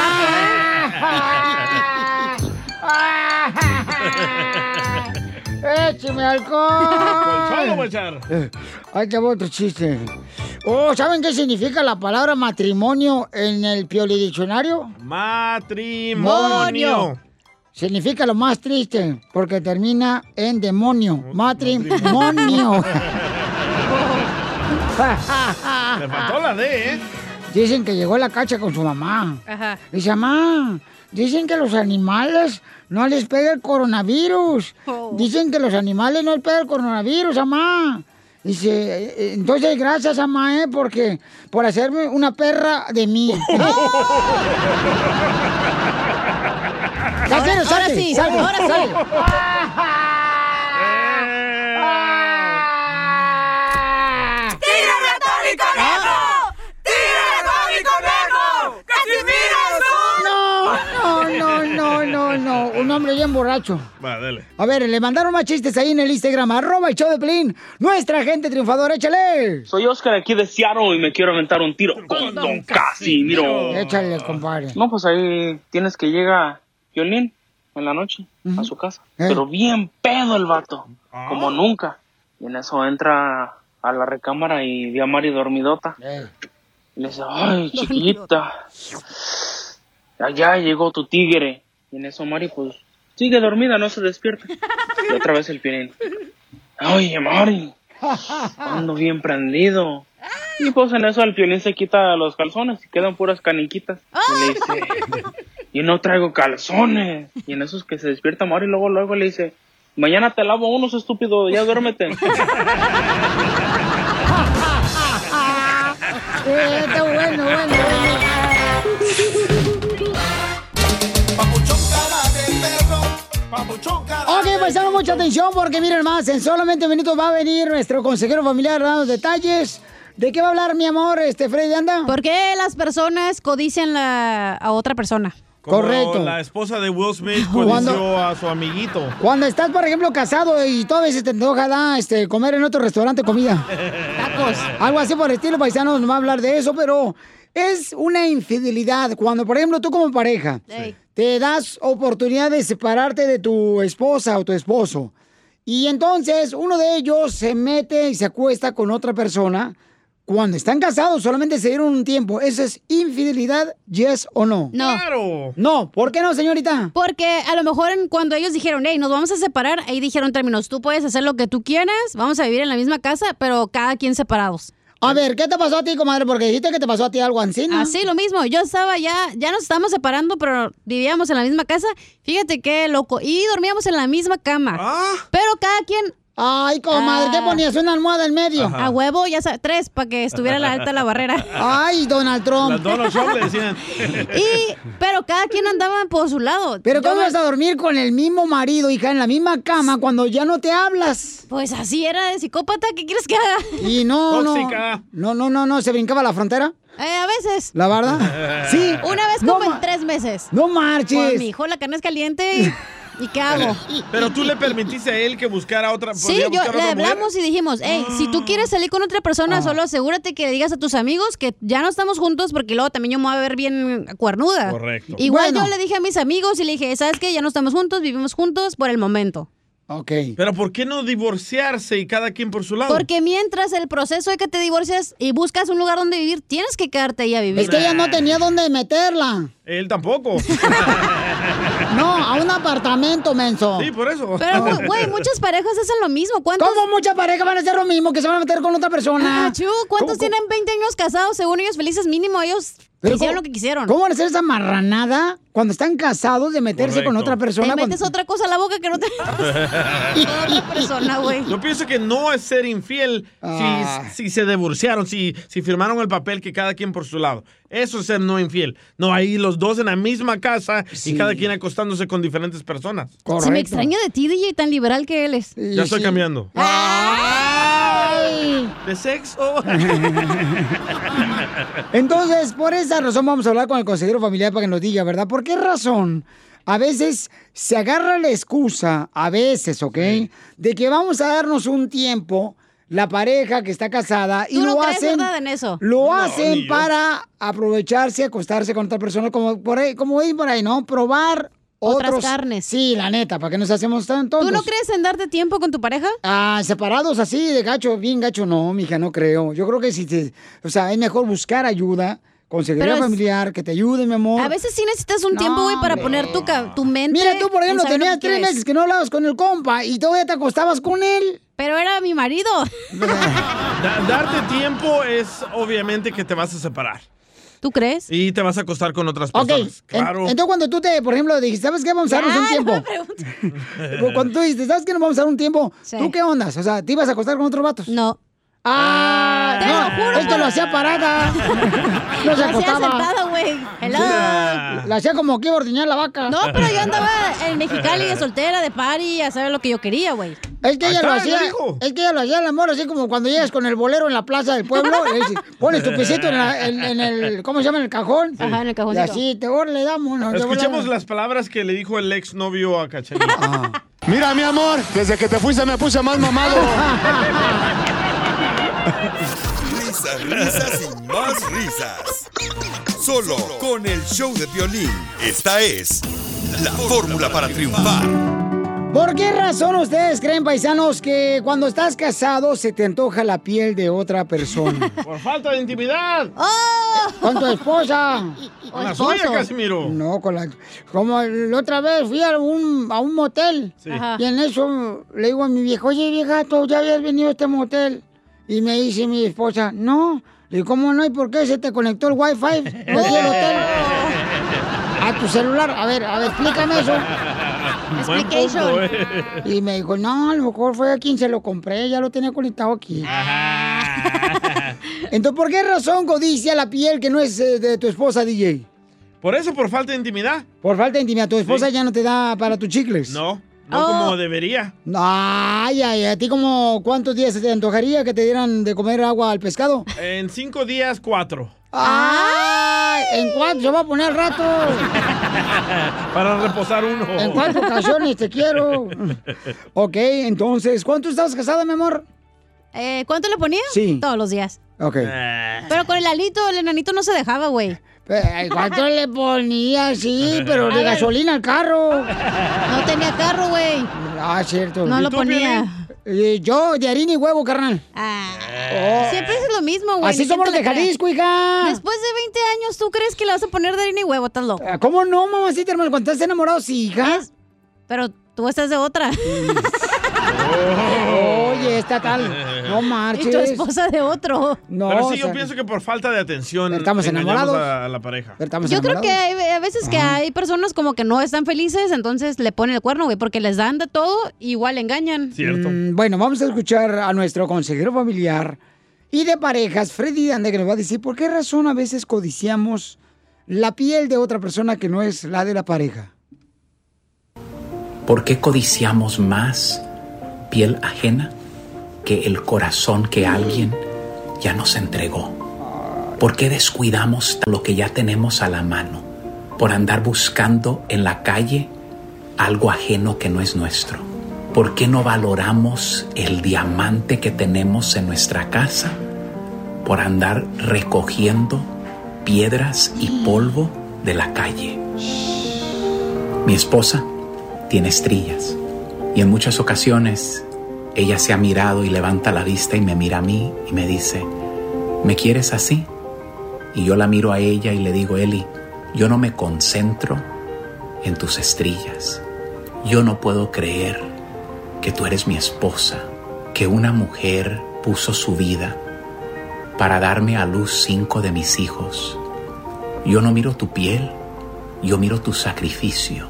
<laughs> ¡Écheme alcohol! Eh, Ahí te va otro chiste. Oh, ¿saben qué significa la palabra matrimonio en el Pioli Diccionario? Matrimonio. Significa lo más triste, porque termina en demonio. Matrimonio. <laughs> <laughs> Le faltó la D, ¿eh? Dicen que llegó a la cacha con su mamá. Ajá. Dice, mamá, dicen que los animales no les pega el coronavirus. Dicen que los animales no les pega el coronavirus, mamá. Dice, "Eh, entonces gracias, mamá, ¿eh? Porque, por hacerme una perra de mí. <laughs> Ahora- quiero, ahora salte, sí, ahora sí. <laughs> salte. ¡Tírame a Tony Conejo! ¡Tírame a Tony Conejo! ¡Casimiro es. No, no, no, no, no. Un hombre bien borracho. Va, dale. A ver, le mandaron más chistes ahí en el Instagram, arroba el show de Pelín. Nuestra gente triunfadora, échale. Soy Oscar aquí de Seattle y me quiero aventar un tiro con Don Casimiro. Échale, compadre. No, pues ahí tienes que llega Violín en la noche a su casa. Eh. Pero bien pedo el vato, como nunca. Y en eso entra a la recámara y ve a Mari dormidota. Y le dice, ay, chiquita, allá llegó tu tigre. Y en eso Mari, pues, sigue dormida, no se despierta. Y otra vez el piolín. Oye, Mari, ando bien prendido. Y pues en eso el piolín se quita los calzones y quedan puras caniquitas. Y le dice, y no traigo calzones. Y en eso es que se despierta Mari y luego, luego le dice, mañana te lavo unos, estúpido, ya duérmete. <laughs> Está bueno, bueno, Ok, paisano, mucha atención porque miren más, en solamente minutos va a venir nuestro consejero familiar dando detalles. ¿De qué va a hablar, mi amor, este Freddy Anda? ¿Por qué las personas codician la- a otra persona? Como Correcto. La esposa de Will Smith <laughs> Cuando- a su amiguito. Cuando estás, por ejemplo, casado y todas veces te da, este, comer en otro restaurante comida. <laughs> Tacos. Algo así por el estilo, paisano, nos va a hablar de eso, pero es una infidelidad. Cuando, por ejemplo, tú como pareja te das oportunidad de separarte de tu esposa o tu esposo. Y entonces uno de ellos se mete y se acuesta con otra persona. Cuando están casados, solamente se dieron un tiempo. ¿Eso es infidelidad, yes o no? No. No, ¿por qué no, señorita? Porque a lo mejor cuando ellos dijeron, hey, nos vamos a separar, ahí dijeron términos, tú puedes hacer lo que tú quieras, vamos a vivir en la misma casa, pero cada quien separados. A ver, ¿qué te pasó a ti, comadre? Porque dijiste que te pasó a ti algo así, ¿no? Así, lo mismo. Yo estaba ya, ya nos estábamos separando, pero vivíamos en la misma casa. Fíjate qué loco. Y dormíamos en la misma cama. Pero cada quien. Ay, comadre, ¿qué ponías? ¿Una almohada en medio? A huevo, ya sabes, tres, para que estuviera la alta la barrera. Ay, Donald Trump. Las Donald Trump le decían. Y, pero cada quien andaba por su lado. Pero ¿cómo me- vas a dormir con el mismo marido, hija, en la misma cama cuando ya no te hablas? Pues así era de psicópata, ¿qué quieres que haga? Y no, Tóxica. no. No, no, no, no, se brincaba la frontera. Eh, a veces. ¿La verdad? <laughs> Sí. Una vez No como ma- en tres meses. No marches. Mi hijo, la carne es caliente. ¿Y, <laughs> ¿y qué hago? Pero tú le permitiste a él que buscara otra. Sí, yo le mujer. hablamos y dijimos, hey, si tú quieres salir con otra persona, solo asegúrate que le digas a tus amigos que ya no estamos juntos porque luego también yo me voy a ver bien cuernuda. Correcto. Igual Bueno. yo le dije a mis amigos y le dije, ¿sabes qué? Ya no estamos juntos, vivimos juntos por el momento. Ok. Pero ¿por qué no divorciarse y cada quien por su lado? Porque mientras el proceso de que te divorcias y buscas un lugar donde vivir, tienes que quedarte ahí a vivir. Es que ella no tenía dónde meterla. Él tampoco. <laughs> <laughs> No, a un apartamento, menso. Sí, por eso. Pero, <laughs> güey, muchas parejas hacen lo mismo. ¿Cuántos? ¿Cómo muchas parejas van a hacer lo mismo que se van a meter con otra persona? Ah, chu, ¿Cuántos tienen 20 años casados? Según ellos felices, mínimo ellos hicieron ¿cómo- lo que quisieron. ¿Cómo van a hacer esa marranada cuando están casados de meterse con Correcto. otra persona? Te metes cuando- otra cosa a la boca que no te... <laughs> <laughs> otra persona, güey. Yo pienso que no es ser infiel Ah. si, si se divorciaron, si, si firmaron el papel que cada quien por su lado. Eso es ser no infiel. No, ahí los dos en la misma casa y cada quien acostándose con diferentes personas. Se me extraña de ti, DJ, tan liberal que él es. Ya estoy cambiando. ¡Ay! ¿De sexo? <laughs> Entonces, por esa razón vamos a hablar con el consejero familiar para que nos diga, ¿verdad? ¿Por qué razón? A veces se agarra la excusa, a veces, ¿ok? De que vamos a darnos un tiempo, la pareja que está casada, y ¿Tú lo no crees hacen. en eso? Lo No, hacen para aprovecharse, acostarse con otra persona, como por ahí, como dicen por ahí, ¿no? Probar Otras carnes. Sí, la neta, para que nos hacemos tan tontos. ¿Tú no crees en darte tiempo con tu pareja? Ah, separados así, de gacho, bien gacho, no, mija, no creo. Yo creo que si te... O sea, es mejor buscar ayuda, es- familiar, que te ayude, mi amor. A veces sí necesitas un tiempo, güey, para poner tu, tu mente. Mira, tú, por ejemplo, tenías tres meses que no hablabas con el compa y todavía te acostabas con él. Pero era mi marido. <laughs> Da- darte tiempo es obviamente que te vas a separar. ¿Tú crees? Y te vas a acostar con otras personas. en- Claro. entonces cuando tú te, por ejemplo, dijiste, ¿sabes qué? Vamos a darnos un tiempo. no me <laughs> Cuando tú dijiste, ¿sabes qué? Nos vamos a dar un tiempo. ¿Tú qué ondas? O sea, ¿te ibas a acostar con otros vatos? No. Ah, Te no, lo juro por- lo hacía parada. <laughs> no se Lo hacía acostaba. sentada, güey. Hello. La hacía como que iba a ordeñar la vaca. No, pero yo andaba en Mexicali de soltera, de party, a saber lo que yo quería, güey. Es que ella lo está, hacía, lo es que ella lo hacía el amor, así como cuando llegas con el bolero en la plaza del pueblo, <laughs> pones tu pisito en, la- en- en el, ¿cómo se llama? En el cajón. Ajá, en el Y cajoncito. así, te le damos. no, Escuchemos las palabras que le dijo el ex novio a Cachanilla. Ah. Mira, mi amor, desde que te fuiste me puse más mamado. Risas, risas y más risas. Solo con el show de violín. Esta es la fórmula para triunfar. ¿Por qué razón ustedes creen, paisanos, que cuando estás casado se te antoja la piel de otra persona? <laughs> Por falta de intimidad. Con tu esposa. <laughs> Con la suya, Casimiro. No, con la... Como la otra vez fui a un, a un motel. Sí. Y en eso le digo a mi vieja, oye, vieja, ¿tú ya habías venido a este motel? Y me dice mi esposa, no. Le digo, ¿cómo no? ¿Y por qué se te conectó el wifi? No del hotel. <laughs> A tu celular. A ver, a ver, explícame eso. Buen punto, eh. Y me dijo, no, a lo mejor fue a quien se lo compré, ya lo tenía conectado aquí. <laughs> Entonces, ¿por qué razón codicia la piel que no es eh, de tu esposa, DJ? Por eso, por falta de intimidad. Por falta de intimidad, tu esposa ya no te da para tus chicles. No, no Oh. como debería. Ay, ay, ¿a ti como cuántos días se te antojaría que te dieran de comer agua al pescado? En cinco días, cuatro. ¡Ay! ¿En cuánto se va a poner rato? <laughs> Para reposar uno. ¿En cuántas ocasiones te quiero? <laughs> Ok, entonces, ¿cuánto estabas casada, mi amor? Eh, ¿Cuánto le ponía? Sí. Todos los días. Ok. Pero con el alito, el enanito no se dejaba, güey. Eh, ¿Cuánto le ponía? Sí, pero de gasolina al carro. No tenía carro, güey. Ah, cierto. No ¿Y lo ponía. Eh, yo, de harina y huevo, carnal. Ah. Siempre es lo mismo, güey. Así somos los de. Jalisco, hija. Después de 20 años, ¿tú crees que le vas a poner de harina y huevo? ¿Estás loco? Ah, ¿Cómo no, mamacita, hermano? Cuando estás enamorado, sí, hija. Pero tú estás de otra. <laughs> <laughs> Oye, esta tal. <laughs> No marches. Y tu esposa de otro. No, Pero sí, o yo sea, pienso que por falta de atención Estamos enamorados. A, a la pareja. Yo creo que hay, a veces que hay personas como que no están felices, entonces le ponen el cuerno, güey, porque les dan de todo, igual engañan. Mm, bueno, vamos a escuchar a nuestro consejero familiar y de parejas, Freddy Ande, que nos va a decir por qué razón a veces codiciamos la piel de otra persona que no es la de la pareja. ¿Por qué codiciamos más piel ajena que el corazón que alguien ya nos entregó? ¿Por qué descuidamos lo que ya tenemos a la mano por andar buscando en la calle algo ajeno que no es nuestro? ¿Por qué no valoramos el diamante que tenemos en nuestra casa por andar recogiendo piedras y polvo de la calle? Mi esposa tiene estrillas y en muchas ocasiones ella se ha mirado y levanta la vista y me mira a mí y me dice, ¿me quieres así? Y yo la miro a ella y le digo, Eli, yo no me concentro en tus estrillas. Yo no puedo creer que tú eres mi esposa, que una mujer puso su vida para darme a luz cinco de mis hijos. Yo no miro tu piel, yo miro tu sacrificio.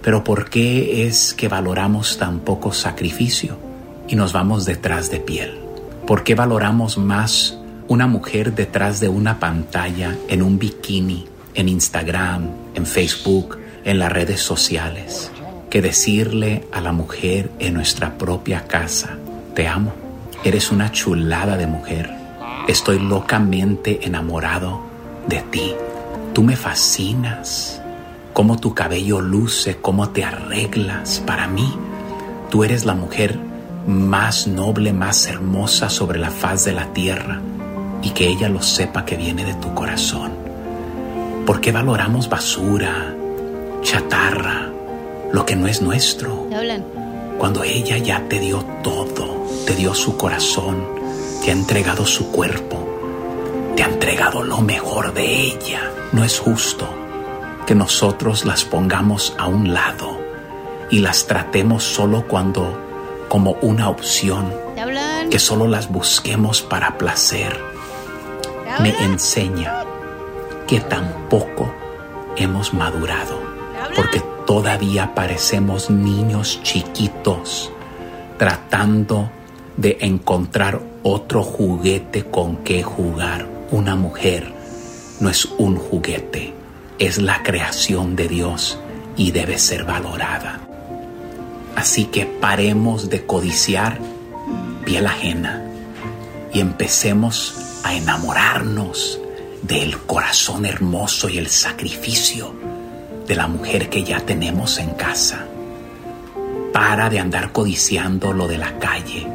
Pero ¿por qué es que valoramos tan poco sacrificio y nos vamos detrás de piel? ¿Por qué valoramos más una mujer detrás de una pantalla, en un bikini, en Instagram, en Facebook, en las redes sociales, que decirle a la mujer en nuestra propia casa, te amo, eres una chulada de mujer, estoy locamente enamorado de ti, tú me fascinas, cómo tu cabello luce, cómo te arreglas. Para mí, tú eres la mujer más noble, más hermosa sobre la faz de la tierra y que ella lo sepa que viene de tu corazón. ¿Por qué valoramos basura, chatarra, lo que no es nuestro. Cuando ella ya te dio todo, te dio su corazón, te ha entregado su cuerpo, te ha entregado lo mejor de ella. No es justo que nosotros las pongamos a un lado y las tratemos solo cuando como una opción, que solo las busquemos para placer. Me enseña que tampoco hemos madurado, porque todavía parecemos niños chiquitos tratando de encontrar otro juguete con que jugar. Una mujer no es un juguete, es la creación de Dios y debe ser valorada. Así que paremos de codiciar piel ajena y empecemos a enamorarnos del corazón hermoso y el sacrificio de la mujer que ya tenemos en casa. Para de andar codiciando lo de la calle.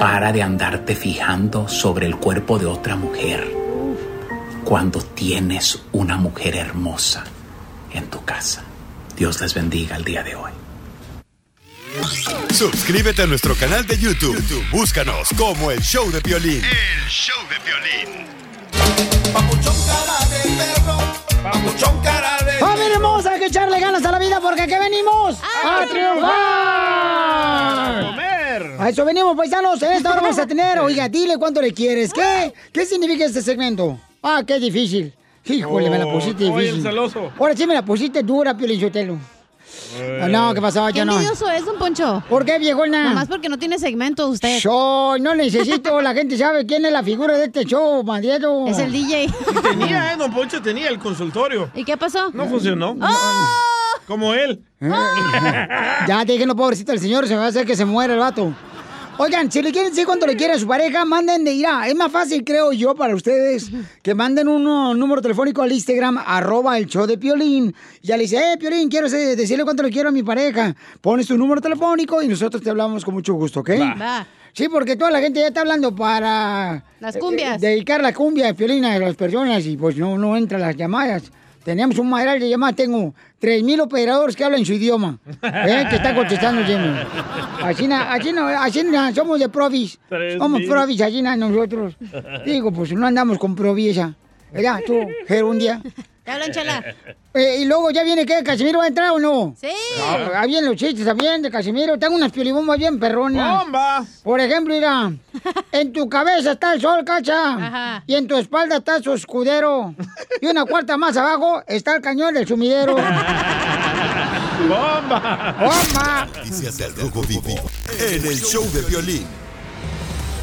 Para de andarte fijando sobre el cuerpo de otra mujer cuando tienes una mujer hermosa en tu casa. Dios les bendiga el día de hoy. Suscríbete a nuestro canal de YouTube. YouTube, Búscanos como el show de violín. El show de violín. Papuchón cara de perro. Papuchón cara de ¡Familia hermosa! Hay que echarle ganas a la vida porque aquí venimos a, triunfar. ¡A comer! A eso venimos, paisanos. En esta hora vamos a tener, oiga, dile cuánto le quieres. ¿Qué? ¿Qué significa este segmento? Ah, qué difícil. Híjole, me la pusiste Oh, oye, difícil. el celoso. Ahora sí me la pusiste dura, Pio Lichotelo. No, ¿qué pasó? ¿Qué Yo no. envidioso es, don Poncho? ¿Por qué, viejona? Nomás porque no tiene segmento usted. Yo no necesito, la gente sabe quién es la figura de este show, Madero. Es el DJ. Tenía, ¿eh? Don Poncho tenía el consultorio. ¿Y qué pasó? No funcionó. Como él. <laughs> Ya déjenlo, pobrecito el señor, se me va a hacer que se muera el vato. Oigan, si le quieren decir cuánto le quiere a su pareja, manden de irá. Es más fácil, creo yo, para ustedes, que manden un uh, número telefónico al Instagram, arroba el show de Piolín. Y ya le dice, eh, Piolín, quiero decirle cuánto le quiero a mi pareja. Pones tu número telefónico y nosotros te hablamos con mucho gusto, ¿ok? Va. Sí, porque toda la gente ya está hablando para... Las cumbias. eh, dedicar la cumbia de Piolín a las personas y pues no, no entran las llamadas. Tenemos un madral de llamadas, tengo 3.000 operadores que hablan su idioma, <laughs> ¿eh? que están contestando siempre. Así, así, no- así somos de provis. Somos provis, na- nosotros. Digo, pues no andamos con proviesa. ¿Verdad? Tú, Gerundia. ¿Te hablan, chala? <laughs> Eh, y luego ya viene, ¿qué? ¿Casimiro va a entrar o no? Sí. Ah, ah, bien los chistes también de Casimiro. Tengo unas piolibombas bien perronas. ¡Bombas! Por ejemplo, mira, en tu cabeza está el sol, cacha. Ajá. Y en tu espalda está su escudero. Y una cuarta más abajo está el cañón del sumidero. <laughs> ¡Bomba! ¡Bomba! Noticias del Rojo Vivo en el show de violín.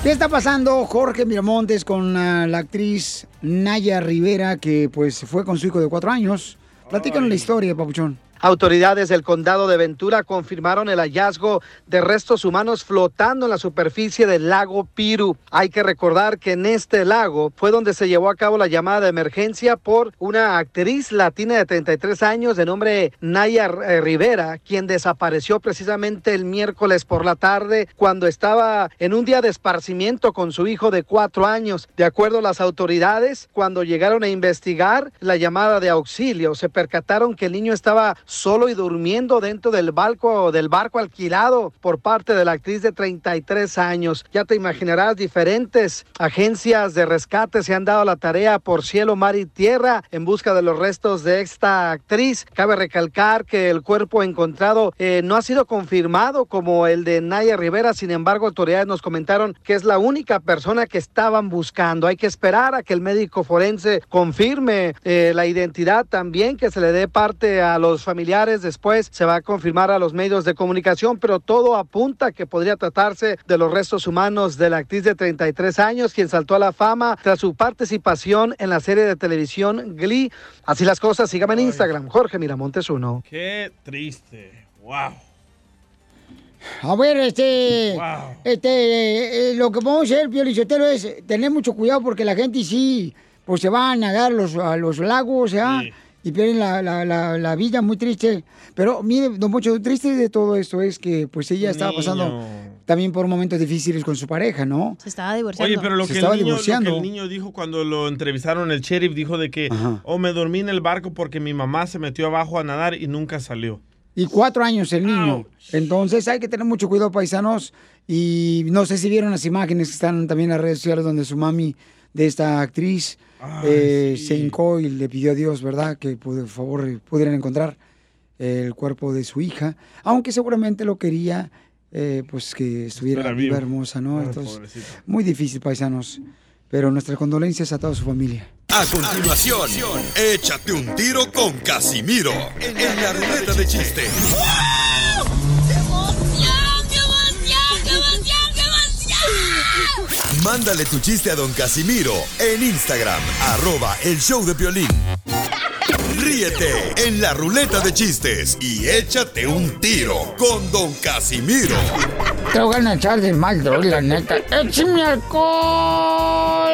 ¿Qué está pasando Jorge Miramontes con ah, la actriz Naya Rivera, que pues fue con su hijo de cuatro años? Platícanos la historia, papuchón. Autoridades del condado de Ventura confirmaron el hallazgo de restos humanos flotando en la superficie del lago Piru. Hay que recordar que en este lago fue donde se llevó a cabo la llamada de emergencia por una actriz latina de 33 años de nombre Naya eh, Rivera, quien desapareció precisamente el miércoles por la tarde cuando estaba en un día de esparcimiento con su hijo de cuatro años. De acuerdo a las autoridades, cuando llegaron a investigar la llamada de auxilio, se percataron que el niño estaba solo y durmiendo dentro del barco, del barco alquilado por parte de la actriz de 33 años. Ya te imaginarás, diferentes agencias de rescate se han dado la tarea por cielo, mar y tierra en busca de los restos de esta actriz. Cabe recalcar que el cuerpo encontrado eh, no ha sido confirmado como el de Naya Rivera, sin embargo, autoridades nos comentaron que es la única persona que estaban buscando. Hay que esperar a que el médico forense confirme eh, la identidad también, que se le dé parte a los familiares. Después se va a confirmar a los medios de comunicación, pero todo apunta que podría tratarse de los restos humanos de la actriz de 33 años, quien saltó a la fama tras su participación en la serie de televisión Glee. Así las cosas, síganme en Instagram, Jorge Miramontes uno. Qué triste. Wow. A ver, este, Wow. este, eh, eh, lo que podemos hacer, Pio Lizotero, es tener mucho cuidado porque la gente sí, pues se va a nadar los, a los lagos, ¿ya? Y pierden la, la, la, la vida, muy triste. Pero mire, don Pocho, triste de todo esto es que pues ella estaba pasando también por momentos difíciles con su pareja, ¿no? Se estaba divorciando. Oye, pero lo Se que, el niño, lo que el niño dijo cuando lo entrevistaron, el sheriff dijo de que, oh, me dormí en el barco porque mi mamá se metió abajo a nadar y nunca salió. y cuatro años el niño. Entonces hay que tener mucho cuidado, paisanos. Y no sé si vieron las imágenes que están también en las redes sociales donde su mami de esta actriz eh, se hincó y le pidió a Dios, ¿verdad? Que por favor eh, pudieran encontrar el cuerpo de su hija, aunque seguramente lo quería, eh, pues que estuviera viva, hermosa, ¿no? Ay, Entonces, muy difícil, paisanos. Pero nuestras condolencias a toda su familia. A continuación, échate un tiro con Casimiro en la ruleta de chiste. Mándale tu chiste a don Casimiro en Instagram, arroba el show de violín. Ríete en la ruleta de chistes y échate un tiro con don Casimiro. Te voy a echar de mal, droga, la neta. ¡Échame alcohol!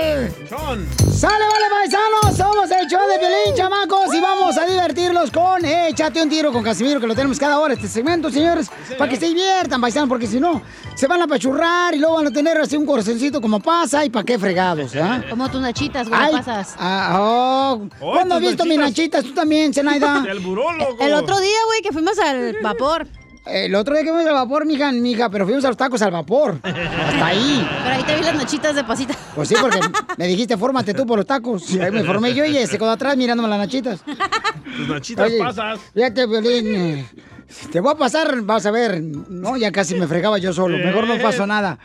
¡Sale, vale, paisanos! Somos el show de Violín, chamacos, y vamos a divertirlos con Échate un tiro con Casimiro, que lo tenemos cada hora este segmento, señores, para que se diviertan, paisanos, porque si no, se van a pachurrar y luego van a tener así un corazoncito como pasa, y para qué fregados, ¿ah? Como tus nachitas, güey, Ay, pasas. ah, oh, ¿Cuándo has visto mis nachitas. Tú también, Zenaida. <laughs> El El otro día, güey, que fuimos al <laughs> vapor. El otro día que fuimos al vapor, mija, mija, pero fuimos a los tacos al vapor. Hasta ahí. Pero ahí te vi las nachitas de pasita. Pues sí, porque me dijiste, fórmate tú por los tacos. Y ahí me formé yo y se quedó atrás mirándome las nachitas. Tus nachitas Oye, pasas. Fíjate, Violín, eh, te voy a pasar, vas a ver. No, ya casi me fregaba yo solo. Mejor no pasó nada.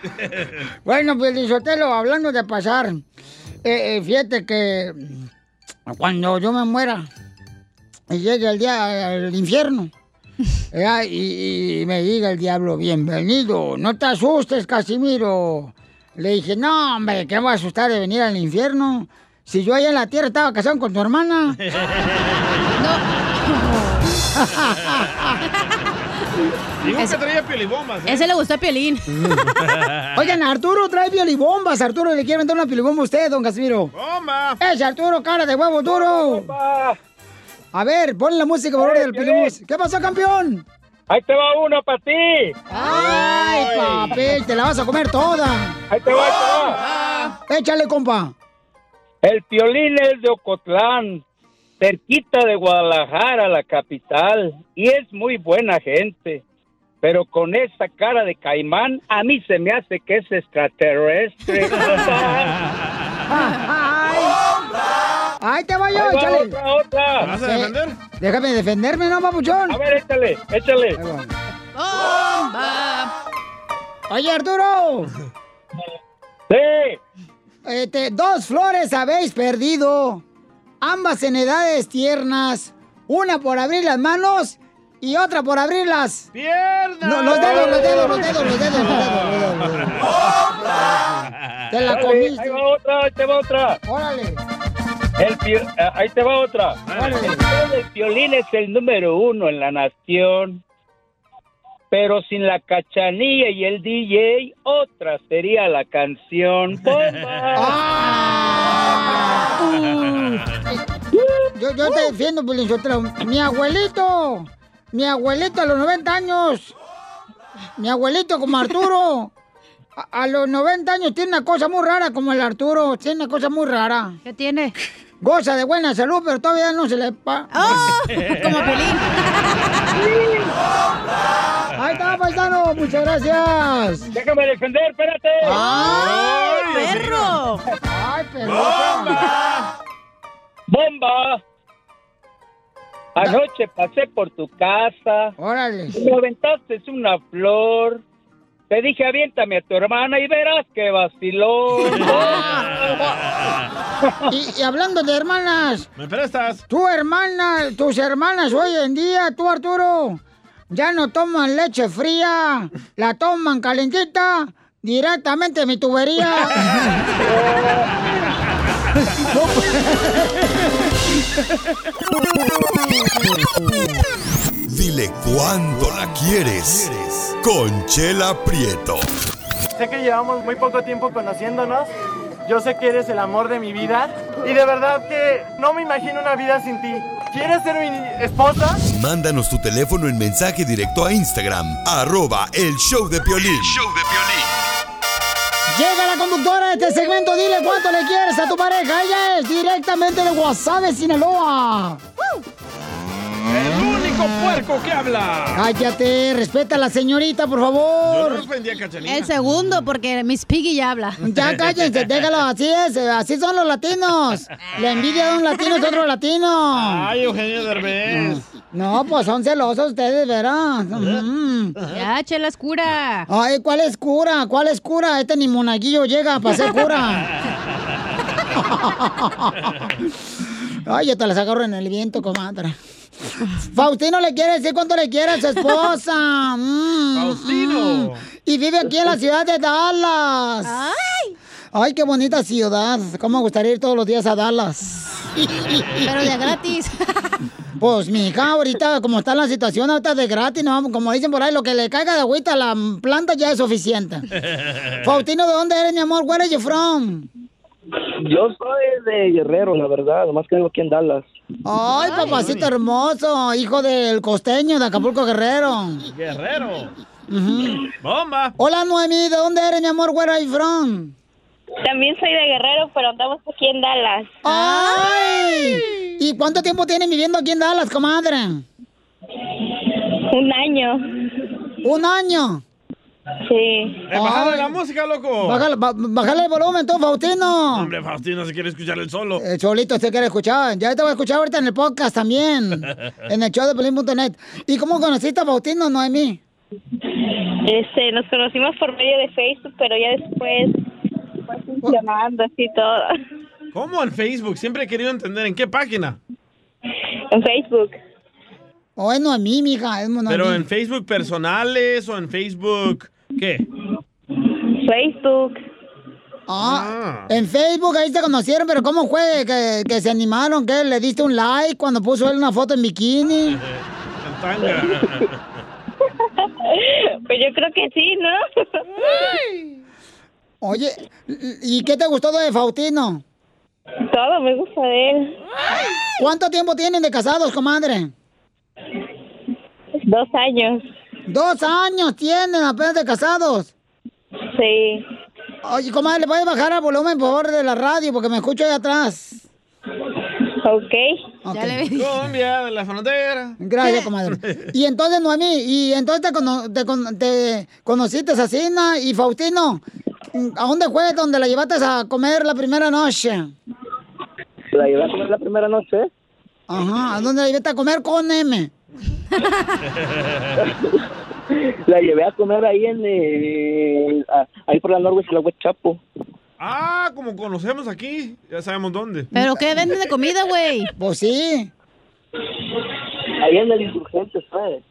Bueno, Violín Sotelo, hablando de pasar, eh, eh, fíjate que cuando yo me muera y llegue el día al infierno, y, y me diga el diablo, bienvenido, no te asustes, Casimiro. Le dije, no, hombre, ¿qué me va a asustar de venir al infierno? Si yo allá en la tierra estaba casado con tu hermana. <laughs> Dijo Ese- que traía piolibombas. ¿eh? Ese le gustó a Piolín. <laughs> Oigan, Arturo trae piolibombas. Arturo le quiere vender una piolibomba a usted, don Casimiro. ¡Bomba! ¡Es Arturo, cara de huevo duro! A ver, pon la música, por favor, del piolibombas. ¿Qué pasó, campeón? Ahí te va uno para ti. ¡Ay, papel! Te la vas a comer toda. Ahí te va, ahí te va. Échale, compa. El piolín es de Ocotlán, cerquita de Guadalajara, la capital, y es muy buena gente. Pero con esa cara de caimán, a mí se me hace que es extraterrestre. <laughs> ¡Ahí te va yo! Va ¡Échale! otra, otra. ¿Te vas a Eh, defender? Déjame defenderme, ¿no, papuchón? A ver, échale, échale. Oye, Arturo. Sí. Este, dos flores habéis perdido, ambas en edades tiernas, una por abrir las manos y otra por abrir las... ¡Piernas! No, los dedos, los dedos, los dedos, los dedos, los dedos, los dedos. <laughs> Te la comiste. Ahí va otra, ahí te va otra. Órale. El pio- eh, ahí te va otra. El violín es el número uno en la nación. Pero sin la cachanilla y el DJ, otra sería la canción. ¡Bomba! <laughs> <laughs> Yo, yo te defiendo, Piolín Sotelo. Mi abuelito, mi abuelito a los 90 años, mi abuelito como Arturo, a, a los 90 años tiene una cosa muy rara como el Arturo, tiene una cosa muy rara. ¿Qué tiene? Goza de buena salud, pero todavía no se le... Pa... Como Pelín. Ahí está, paisano, muchas gracias. Déjame defender, espérate. ¡Ay, perro! ¡Ay, perro! ¡Bomba! Anoche pasé por tu casa. Órale. Me aventaste una flor. Te dije, aviéntame a tu hermana y verás que vacilón. <laughs> Y, y hablando de hermanas, ¿Me prestas? tu hermana, tus hermanas hoy en día, tú Arturo, ya no toman leche fría, la toman calentita directamente de mi tubería. <laughs> <laughs> Dile cuándo la quieres. Conchela Prieto. Sé que llevamos muy poco tiempo conociéndonos. Yo sé que eres el amor de mi vida. Y de verdad que no me imagino una vida sin ti. ¿Quieres ser mi esposa? Mándanos tu teléfono en mensaje directo a Instagram, arroba el show de Piolín. Llega la conductora de este segmento, dile cuánto le quieres a tu pareja. Ella es directamente de Guasave, Sinaloa. Único puerco que habla. Cállate, respeta a la señorita, por favor. Yo no ofendí a Cachanilla. El segundo, porque Miss Piggy ya habla. Ya <laughs> cállense, déjalo, así es, así son los latinos. La envidia de un latino es otro latino. Ay, Eugenio Derbez. No, pues son celosos ustedes, verán. Ya, chela es cura. Ay, ¿cuál es cura? ¿Cuál es cura? Este ni monaguillo llega para ser cura. <laughs> Ay, yo te las agarro en el viento, comadre. <laughs> Faustino le quiere decir cuánto le quiere a su esposa. <laughs> Mm, Faustino. mm. Y vive aquí en la ciudad de Dallas. Ay. Ay, qué bonita ciudad. ¿Cómo me gustaría ir todos los días a Dallas? <laughs> Pero de gratis. Pues, mi hija, ahorita, como está la situación, ahorita de gratis, ¿no? Como dicen por ahí, lo que le caiga de agüita a la planta ya es suficiente. Faustino, ¿de dónde eres, mi amor? Where are you from? Yo soy de Guerrero, la verdad, nomás que vivo aquí en Dallas. Ay, papacito hermoso, hijo del costeño de Acapulco Guerrero. Guerrero. Bomba. Hola, Noemí, ¿de dónde eres, mi amor? Where are you from? También soy de Guerrero, pero andamos aquí en Dallas. ¡Ay! ¿Y cuánto tiempo tienen viviendo aquí en Dallas, comadre? Un año. ¿Un año? Sí. Eh, bájale la música, loco. Bájale, bájale el volumen, tú, Faustino. Hombre, Faustino se quiere escuchar el solo. El solito se quiere escuchar. Ya te voy a escuchar ahorita en el podcast también. <laughs> en el show de Pelín.net. ¿Y cómo conociste a Faustino, Noemí? Este, nos conocimos por medio de Facebook, pero ya después fue funcionando así todo. ¿Cómo en Facebook? Siempre he querido entender en qué página. En Facebook. O es Noemí, mija. Es Noemí. Pero en Facebook personales o en Facebook. ¿Qué? Facebook. Ah, en Facebook ahí se conocieron, pero ¿cómo fue que, que se animaron? ¿Qué? ¿Le diste un like cuando puso él una foto en bikini? <laughs> Pues yo creo que sí, ¿no? <laughs> Oye, ¿y qué te gustó de Faustino? Todo me gusta de él. ¿Cuánto tiempo tienen de casados, comadre? Dos años. Dos años tienen apenas de casados. Sí. Oye, comadre, ¿le puedes bajar el volumen, por favor, de la radio? Porque me escucho ahí atrás. Ok. Ya le vi. Colombia, de la frontera. Gracias, comadre. <laughs> Y entonces, Noemí, y entonces te, cono- te con- te conociste a Sina y Faustino. ¿A dónde fue donde la llevaste a comer la primera noche? La llevé a comer la primera noche. Ajá, ¿a dónde la llevaste a comer con M? <laughs> La llevé a comer ahí en a- ahí por la Norwich y la West Chapo. Ah, como conocemos aquí. Ya sabemos dónde. ¿Pero qué venden de comida, güey? Pues sí. Ahí en el insurgente, ¿sabes?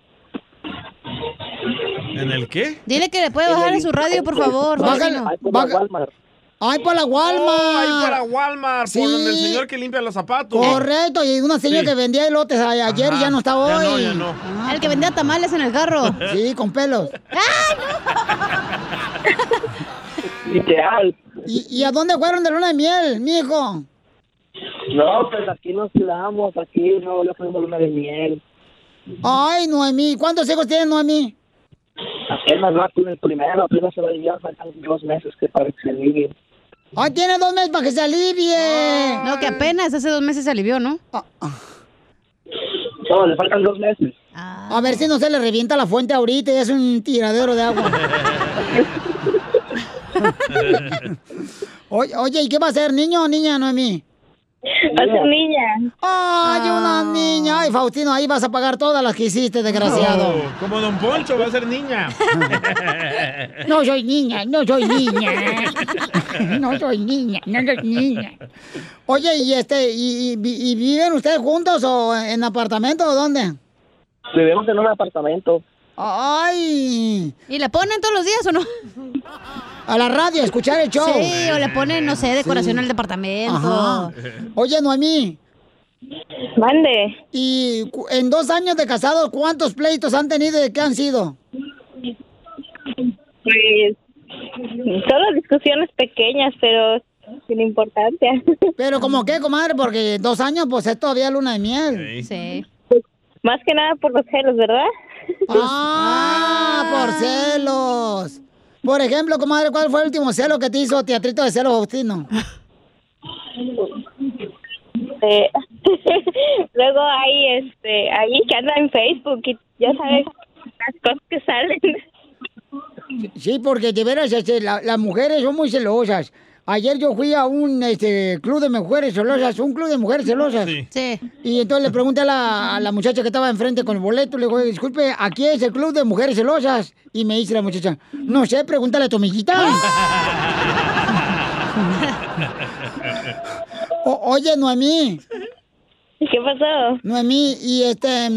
¿En el qué? Dile que le puede bajar en su radio, por favor. Ay, para la Walmart. Oh, ahí para Walmart, Sí. por donde el señor que limpia los zapatos. Correcto, y una señora Sí. que vendía elotes ayer y Ajá. ya no está Ya hoy. no, ya no. Ah, El que vendía tamales en el carro. <laughs> Sí, con pelos. Literal. ¿Y, y a dónde fueron de luna de miel, mijo? No, pues aquí nos quedamos, aquí no le fuimos luna de miel. Ay, Noemí, ¿cuántos hijos tiene Noemí? Apenas va con el primero, apenas se va a aliviar, faltan dos meses que para que se. Ay, tiene dos meses para que se alivie. No, que apenas hace dos meses se alivió, ¿no? No, le faltan dos meses. A ver si no se le revienta la fuente ahorita y es un tiradero de agua. <laughs> oye, oye, ¿y qué va a ser, niño o niña, Noemí? Va <laughs> a ser niña. Ay, una niña. Ay, Faustino, ahí vas a pagar todas las que hiciste, desgraciado. Oh, como Don Poncho, va a ser niña. <laughs> No soy niña, no soy niña. <laughs> No soy niña, no soy niña. Oye, ¿y este, y, y- y viven ustedes juntos o en apartamento o dónde? Vivimos en un apartamento. Ay. ¿Y le ponen todos los días o no? A la radio, a escuchar el show. Sí, o le ponen, no sé, decoración Sí. al departamento. Ajá. Oye, Noemí. Mande. Y en dos años de casados, ¿cuántos pleitos han tenido y qué han sido? Pues solo discusiones pequeñas, pero sin importancia. <laughs> Pero como qué, comadre, porque dos años, pues es todavía luna de miel. Sí. Más que nada por los celos, ¿verdad? Ah, por celos. Por ejemplo, comadre, ¿cuál fue el último celo que te hizo teatrito de celos, Faustino? Eh, <laughs> Luego hay este, ahí que anda en Facebook y ya sabes las cosas que salen. Sí, porque de veras este, la- las mujeres son muy celosas. Ayer yo fui a un este, club de mujeres celosas, un club de mujeres celosas. Sí. Y entonces le pregunté a la, a la muchacha que estaba enfrente con el boleto, le digo, "Oye, disculpe, ¿aquí es el club de mujeres celosas? Y me dice la muchacha, no sé, pregúntale a tu amiguita. <laughs> O- oye, Noemí. ¿Qué pasó? Noemí, y este,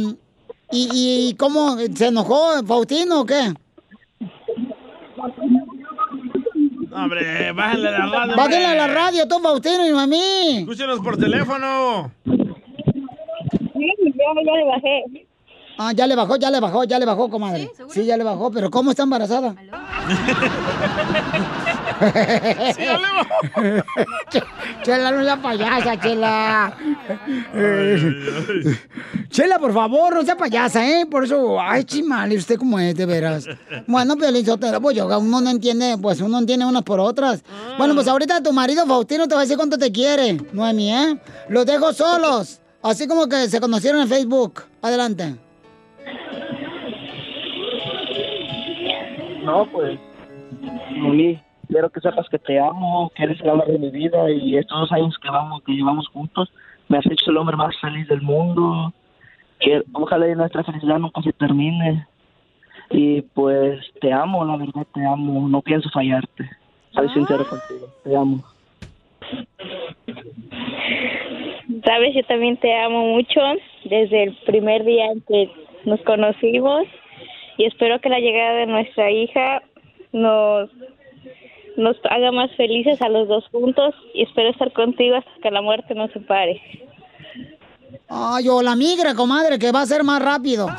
y, y cómo, se enojó Faustino o qué? Hombre, bájale la radio. Bájenle a la radio, tú, Faustino y Noemí. Escúchenos por teléfono. Sí, ya, ya le bajé. Ah, ya le bajó, ya le bajó, ya le bajó, comadre. Sí, ya le bajó, pero ¿cómo está embarazada? Sí, <laughs> Chela, no sea payasa, Chela. Chela, por favor, no sea payasa, ¿eh? Por eso, ay, chimale, usted como es, de veras. Bueno, Piolín pues yo, uno no entiende, pues uno entiende unas por otras. Bueno, pues ahorita tu marido Faustino te va a decir cuánto te quiere, Noemi, ¿eh? Los dejo solos, así como que se conocieron en Facebook. Adelante. No, pues, Moni, quiero que sepas que te amo, que eres el amor de mi vida y estos dos años que vamos, que llevamos juntos, me has hecho el hombre más feliz del mundo. Que ojalá y nuestra felicidad nunca se termine. Y pues te amo, la verdad te amo, no pienso fallarte. Soy sincero contigo, te amo. Sabes, yo también te amo mucho desde el primer día en que nos conocimos y espero que la llegada de nuestra hija nos nos haga más felices a los dos juntos y espero estar contigo hasta que la muerte nos separe. Ay, o la migra, comadre, que va a ser más rápido. <laughs>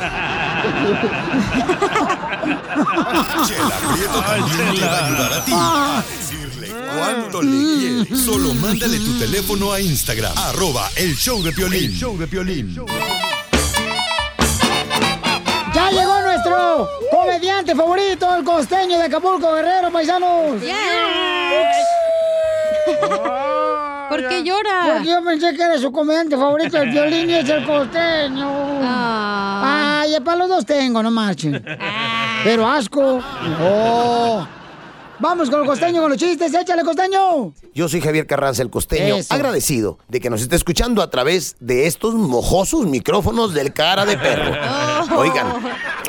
Chela Prieto también te va a ayudar a ti a decirle cuánto le quieres. Solo mándale tu teléfono a Instagram, arroba el show de Piolín. show de Piolín. ¡Ya llegó nuestro comediante favorito, el costeño de Acapulco, Guerrero, paisanos! ¿Por qué llora? Porque yo pensé que era su comediante favorito, el violín y es el costeño. Ah. Ay, para los dos tengo, no marchen. Pero asco. Oh. Vamos con el costeño, con los chistes, échale, costeño. Yo soy Javier Carranza, el costeño, Eso. agradecido de que nos esté escuchando a través de estos mojosos micrófonos del cara de perro. <laughs> Oigan,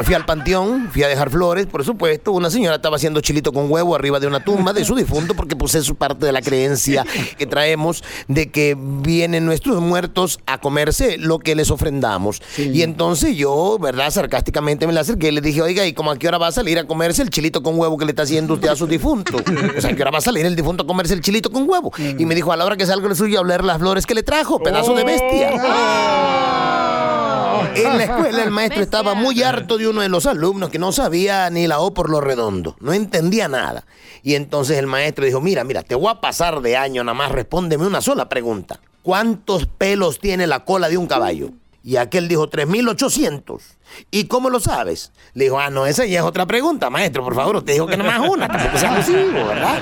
fui al panteón, fui a dejar flores, por supuesto. Una señora estaba haciendo chilito con huevo arriba de una tumba de su difunto, porque pues es parte de la creencia que traemos de que vienen nuestros muertos a comerse lo que les ofrendamos. Y entonces yo, ¿verdad? Sarcásticamente me la acerqué y le dije, oiga, ¿y cómo a qué hora va a salir a comerse el chilito con huevo que le está haciendo usted a su difunto? O sea, ¿a qué hora va a salir el difunto a comerse el chilito con huevo? Y me dijo, a la hora que salga el suyo a oler las flores que le trajo, pedazo de bestia. En la escuela el maestro estaba muy harto de uno de los alumnos que no sabía ni la O por lo redondo, no entendía nada. Y entonces el maestro dijo, mira, mira, te voy a pasar de año, nada más respóndeme una sola pregunta. ¿Cuántos pelos tiene la cola de un caballo? Y aquel dijo 3.800. ¿Y cómo lo sabes? Le dijo, ah, no, esa ya es otra pregunta, maestro, por favor, usted dijo que nada más una, tampoco sea abusivo, ¿verdad?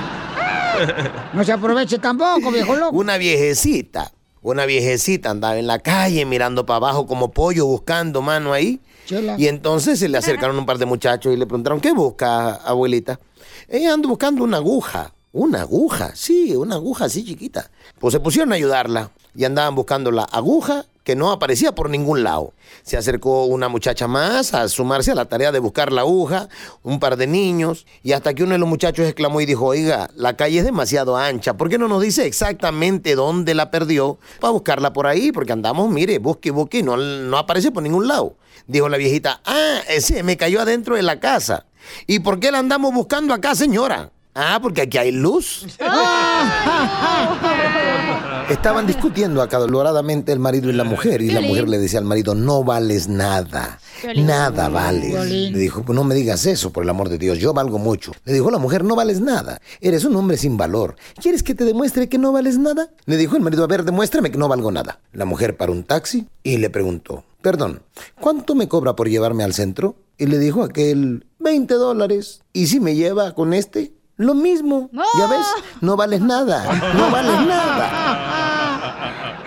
<laughs> No se aproveche tampoco, viejo loco. Una viejecita, una viejecita andaba en la calle mirando para abajo como pollo buscando mano ahí. Chela. Y entonces se le acercaron un par de muchachos y le preguntaron, ¿qué busca, abuelita? Ella ando buscando una aguja. Una aguja, sí, una aguja así chiquita. Pues se pusieron a ayudarla y andaban buscando la aguja que no aparecía por ningún lado. Se acercó una muchacha más a sumarse a la tarea de buscar la aguja, un par de niños, y hasta que uno de los muchachos exclamó y dijo, oiga, la calle es demasiado ancha, ¿por qué no nos dice exactamente dónde la perdió para buscarla por ahí? Porque andamos, mire, busque busque y no, no aparece por ningún lado. Dijo la viejita, ah, ese me cayó adentro de la casa. ¿Y por qué la andamos buscando acá, señora? Ah, porque aquí hay luz. <laughs> Estaban discutiendo acaloradamente el marido y la mujer y la mujer le decía al marido, no vales nada, nada vales. Le dijo, no me digas eso, por el amor de Dios, yo valgo mucho. Le dijo la mujer, no vales nada, eres un hombre sin valor. ¿Quieres que te demuestre que no vales nada? Le dijo el marido, a ver, demuéstrame que no valgo nada. La mujer paró un taxi y le preguntó, perdón, ¿cuánto me cobra por llevarme al centro? Y le dijo aquel, 20 dólares. ¿Y si me lleva con este? Lo mismo. ¿Ya ves? No vales nada. No vales nada.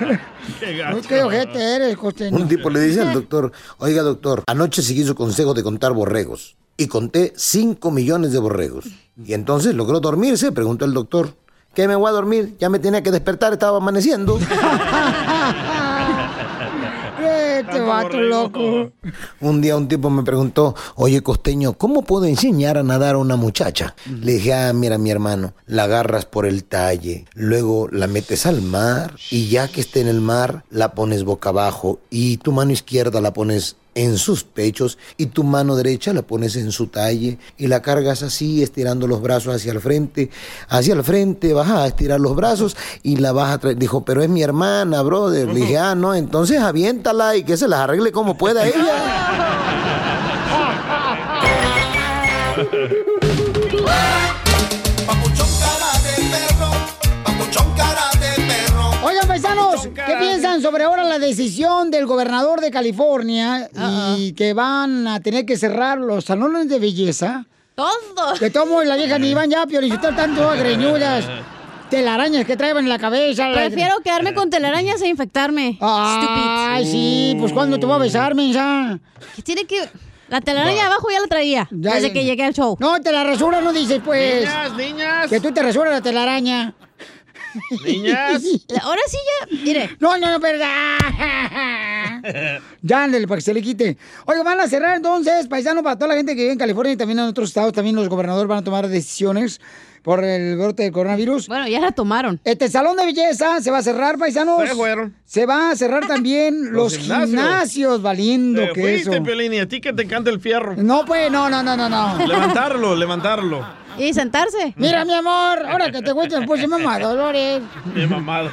Uy, qué ojete eres, costeño. Un tipo le dice al doctor, oiga doctor, anoche seguí su consejo de contar borregos y conté 5 millones de borregos. Y entonces logró dormirse, preguntó el doctor. ¿Qué me voy a dormir? Ya me tenía que despertar, estaba amaneciendo. <laughs> Este vato loco. Un día un tipo me preguntó, oye costeño, ¿cómo puedo enseñar a nadar a una muchacha? Le dije, ah, mira mi hermano, la agarras por el talle, luego la metes al mar y ya que esté en el mar, la pones boca abajo y tu mano izquierda la pones en sus pechos y tu mano derecha la pones en su talle y la cargas así, estirando los brazos hacia el frente. Hacia el frente vas a estirar los brazos y la vas a traer. Dijo, pero es mi hermana, brother. Le dije, ah, no, entonces aviéntala y que se las arregle como pueda ella. <laughs> sobre ahora la decisión del gobernador de California y que van a tener que cerrar los salones de belleza? Todo. Que tomo la vieja ni van ya, tanto <laughs> agreñudas, telarañas que traen en la cabeza. la- Prefiero quedarme con telarañas e infectarme. Ay, sí, pues ¿cuándo te voy a besar, mensa? ¿Qué tiene que...? La telaraña de abajo ya la traía, desde que llegué al show. No, te la rasura, no dices, pues. Niñas, niñas. Que tú te rasuras la telaraña. Niñas. Ahora sí ya, mire. No, no, no, verdad. Ya, ándale, para que se le quite. Oye, van a cerrar entonces, paisano, para toda la gente que vive en California y también en otros estados, también los gobernadores van a tomar decisiones por el brote del coronavirus. Bueno, ya la tomaron. Este salón de belleza se va a cerrar, paisanos. Se fueron. Se va a cerrar también <laughs> los, Los gimnasios. gimnasios. valiendo que fuiste, eso. Piolín, y a ti que te encanta el fierro. No, pues, no, no, no, no, no. Levantarlo, levantarlo. Y sentarse. Mira, mi amor, ahora que te cuento, pues mamá, Dolores. Qué mamado.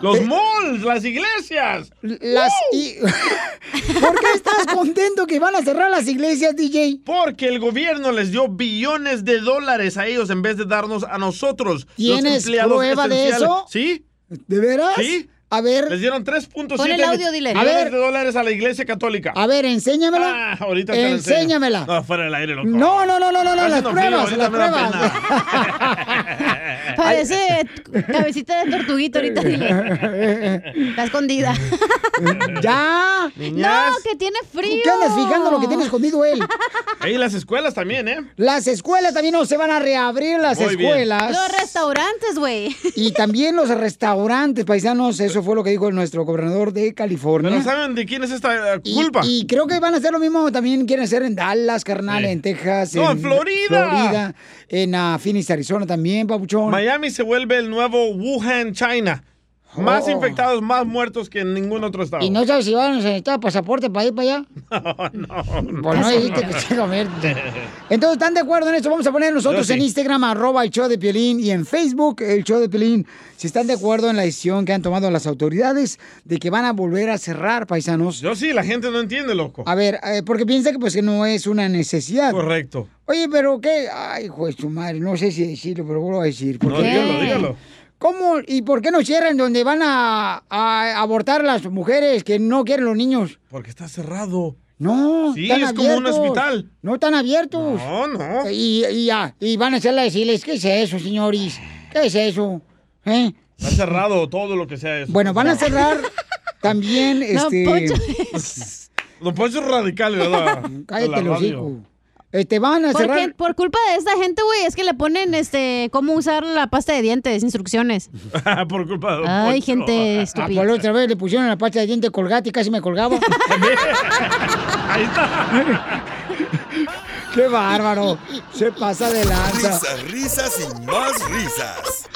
Los malls, las iglesias. Las y- <laughs> ¿Por qué estás contento que van a cerrar las iglesias, DJ? Porque el gobierno les dio billones de dólares a ellos en vez de darnos a nosotros. los ¿Tienes empleados prueba de eso? ¿Sí? ¿De veras? Sí. A ver. Les dieron 3.7 Pon el audio, dile. A ver. de dólares a la iglesia católica. A ver, enséñamela. Ah, ahorita te. Enséñamela. No, fuera del aire, loco. No, no, no, no, no, no, las pruebas, las pruebas. <laughs> Parece cabecita de tortuguito ahorita. Está escondida. <laughs> ¿Ya? No, que tiene frío. ¿Qué andas fijando lo que tiene escondido él? Ahí las escuelas también, ¿eh? Las escuelas también no se van a reabrir las Muy bien. escuelas. Los restaurantes, güey. Y también los restaurantes, paisanos, eso fue lo que dijo nuestro gobernador de California. Pero ¿saben de quién es esta eh, culpa? Y creo que van a hacer lo mismo, también quieren hacer en Dallas, carnal, en Texas, No, en Florida. Florida, en ah, Phoenix, Arizona también, papuchón. Miami se vuelve el nuevo Wuhan, China. Más Oh. infectados, más muertos que en ningún otro estado. ¿Y no sabes si van a necesitar pasaporte para ir para allá? <laughs> no, Pues no dijiste que se lo Entonces, ¿están de acuerdo en esto? Vamos a poner nosotros sí. en Instagram, arroba el show de Piolín, y en Facebook, el show de Piolín, si están de acuerdo en la decisión que han tomado las autoridades de que van a volver a cerrar, paisanos. Yo sí, la gente no entiende, loco. A ver, eh, porque piensa que pues que no es una necesidad. Correcto. Oye, pero qué, ay, hijo de su madre, no sé si decirlo, pero vuelvo a decir. ¿por No, dígalo, dígalo. ¿Cómo y por qué no cierran donde van a, a abortar las mujeres que no quieren los niños? Porque está cerrado. No, Sí, están es como un hospital. No están abiertos. No, no. Y, y ya, y van a hacerla decirles, ¿qué es eso, señores? ¿Qué es eso? ¿Eh? Está cerrado todo lo que sea eso. Bueno, van a cerrar también, <laughs> este... <laughs> Don Poncho es radical, ¿verdad? <laughs> Cállate los hijos. Este, van a Porque cerrar... por culpa de esta gente, güey, es que le ponen este cómo usar la pasta de dientes, instrucciones. <laughs> Por culpa de Ay, Poncho. gente Ah, estúpida. la otra vez le pusieron la pasta de diente colgate y casi me colgaba. <laughs> Ahí está. ¡Qué bárbaro! Se pasa de lanza. Risas, risas y más risas.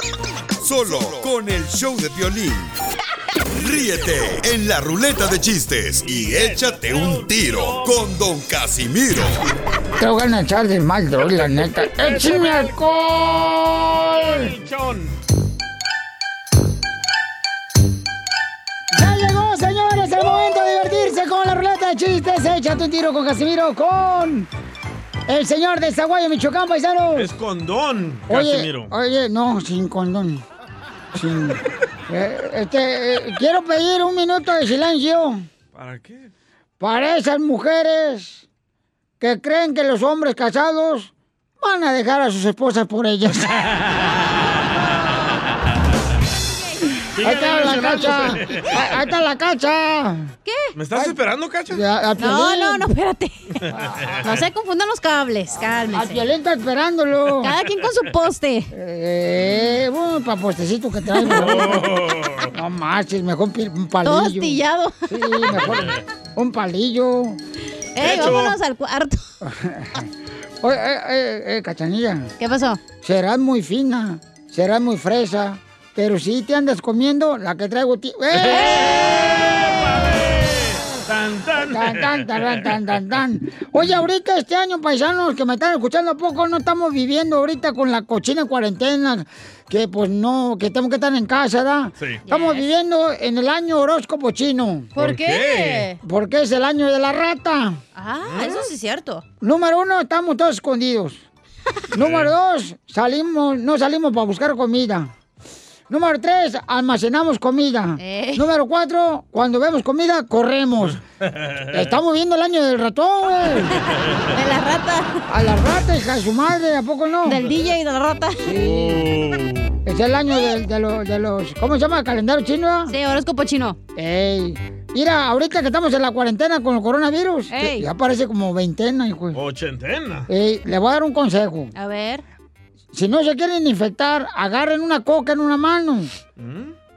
Solo con el show de violín. Ríete en la ruleta de chistes y échate un tiro con Don Casimiro. Te voy a echar de mal, droga, la neta. ¡Échame alcohol! ¡Ya llegó, señores! ¡El momento de divertirse con la ruleta de chistes! Échate un tiro con Casimiro con... El señor de Zaguayo, Michoacán, paisano. Es condón, Oye, Casimiro. oye, no, sin condón. Sin- Eh, este, eh, quiero pedir un minuto de silencio ¿Para qué? para esas mujeres que creen que los hombres casados van a dejar a sus esposas por ellas. <laughs> Ahí está la cacha. Ahí ahí está la cacha. ¿Qué? ¿Me estás esperando, Cacha? No, no, no, espérate. <laughs> No se confundan los cables, cálmense. A Piolín está esperándolo. Cada quien con su poste. Eh, un pa' postecito que traigo. <laughs> No marches, mejor un palillo. Todo astillado. Sí, mejor <laughs> un palillo. ¡Ey, vámonos al cuarto! Oye, eh, eh, eh, cachanilla. ¿Qué pasó? Serás muy fina, serás muy fresa, pero si te andas comiendo la que traigo ti. Tan, tan. Tan, tan, tan, tan, tan, tan. Oye, ahorita este año, paisanos que me están escuchando a poco, no estamos viviendo ahorita con la cochina cuarentena, que pues no, que tenemos que estar en casa, ¿verdad? Sí. Estamos viviendo en el año horóscopo chino. ¿Por qué? Porque es el año de la rata. Ah, eso sí es cierto. Número uno, estamos todos escondidos. <laughs> Número dos, salimos, no salimos para buscar comida. Número tres, almacenamos comida. Eh. Número cuatro, cuando vemos comida, corremos. <laughs> Estamos viendo el año del ratón, güey. <laughs> De la rata. A la rata, hija de su madre, ¿a poco no? Del DJ y de la rata. Es el año de, de los, de los- ¿Cómo se llama? ¿El calendario chino? Sí, horóscopo chino. Ey. Mira, ahorita que estamos en la cuarentena con el coronavirus, Ey. ya parece como veintena, hijo. Ochentena. Ey, le voy a dar un consejo. A ver. Si no se quieren infectar, agarren una coca en una mano.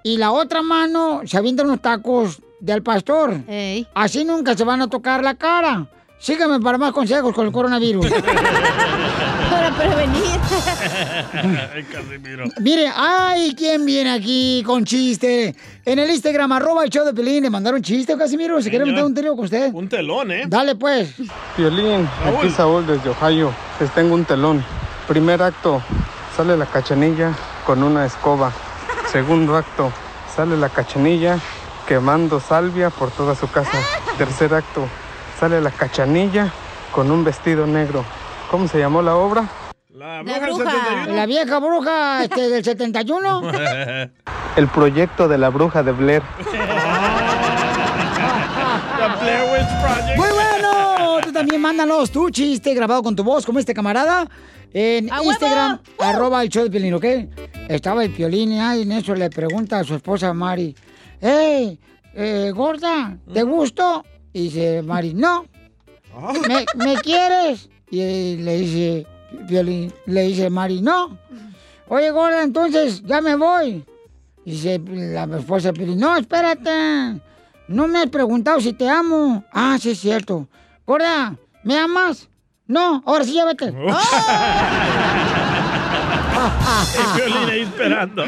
Y la otra mano se avientan unos tacos del pastor. Así nunca se van a tocar la cara. Síganme para más consejos con el coronavirus. <laughs> Para prevenir. Ay, Casimiro. Mire, ay, ¿quién viene aquí con chiste? En el Instagram, arroba el show de Pelín, ¿le mandaron chiste, Casimiro? ¿Se quiere meter un trío con usted? Un telón, ¿eh? Dale, pues. Violín, aquí Saúl desde Ohio. Les tengo un telón. Primer acto, sale la cachanilla con una escoba. Segundo acto, sale la cachanilla quemando salvia por toda su casa. Tercer acto, sale la cachanilla con un vestido negro. ¿Cómo se llamó la obra? La bruja. La vieja bruja este, del 71. <laughs> El proyecto de la bruja de Blair. <laughs> también mándanos tu chiste grabado con tu voz, como este camarada. En ¡A huevo! Instagram, arroba el show de Piolín, ¿ok? Estaba el Piolín y ahí en eso le pregunta a su esposa Mari, ¡Hey, eh, gorda, ¿te gusto? Y dice Mari, no. <laughs> ¿Me, me quieres? Y le dice Piolín, le dice Mari, no. Oye, gorda, entonces ya me voy. Dice la esposa de Piolín, no, espérate. No me has preguntado si te amo. Ah, sí es cierto. Gorda, ¿me amas? No, ahora sí ya vete. <laughs> El violín ahí esperando.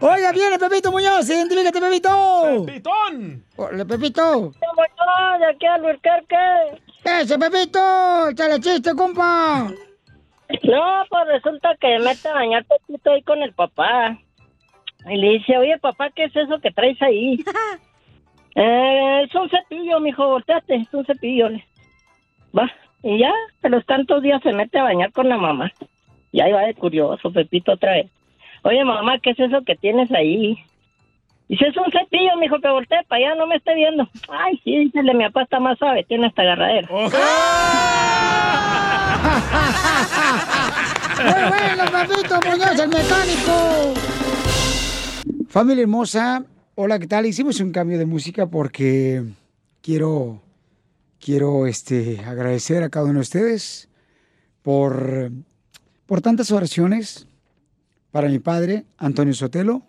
Oiga, viene Pepito Muñoz, identifícate, Pepito. ¡Pepitón! Hola, Pepito. de aquí al Burquerque. Ese, Pepito, échale chiste, compa. No, pues resulta que mete a bañar Pepito ahí con el papá. Y le dice, oye, papá, ¿qué es eso que traes ahí? <laughs> eh, es un cepillo, mijo, volteate, es un cepillo. le- Va, y ya, a los tantos días se mete a bañar con la mamá. Y ahí va de curioso, Pepito, otra vez. Oye, mamá, ¿qué es eso que tienes ahí? Dice, es un cepillo, mijo, que voltee para allá, no me esté viendo. Ay, sí, dícele, mi papá está más suave, tiene esta agarradera. <laughs> Muy bueno, Pepito Muñoz, el mecánico. Familia hermosa, hola, ¿qué tal? Hicimos un cambio de música porque quiero, quiero este, agradecer a cada uno de ustedes por, por tantas oraciones para mi padre, Antonio Sotelo.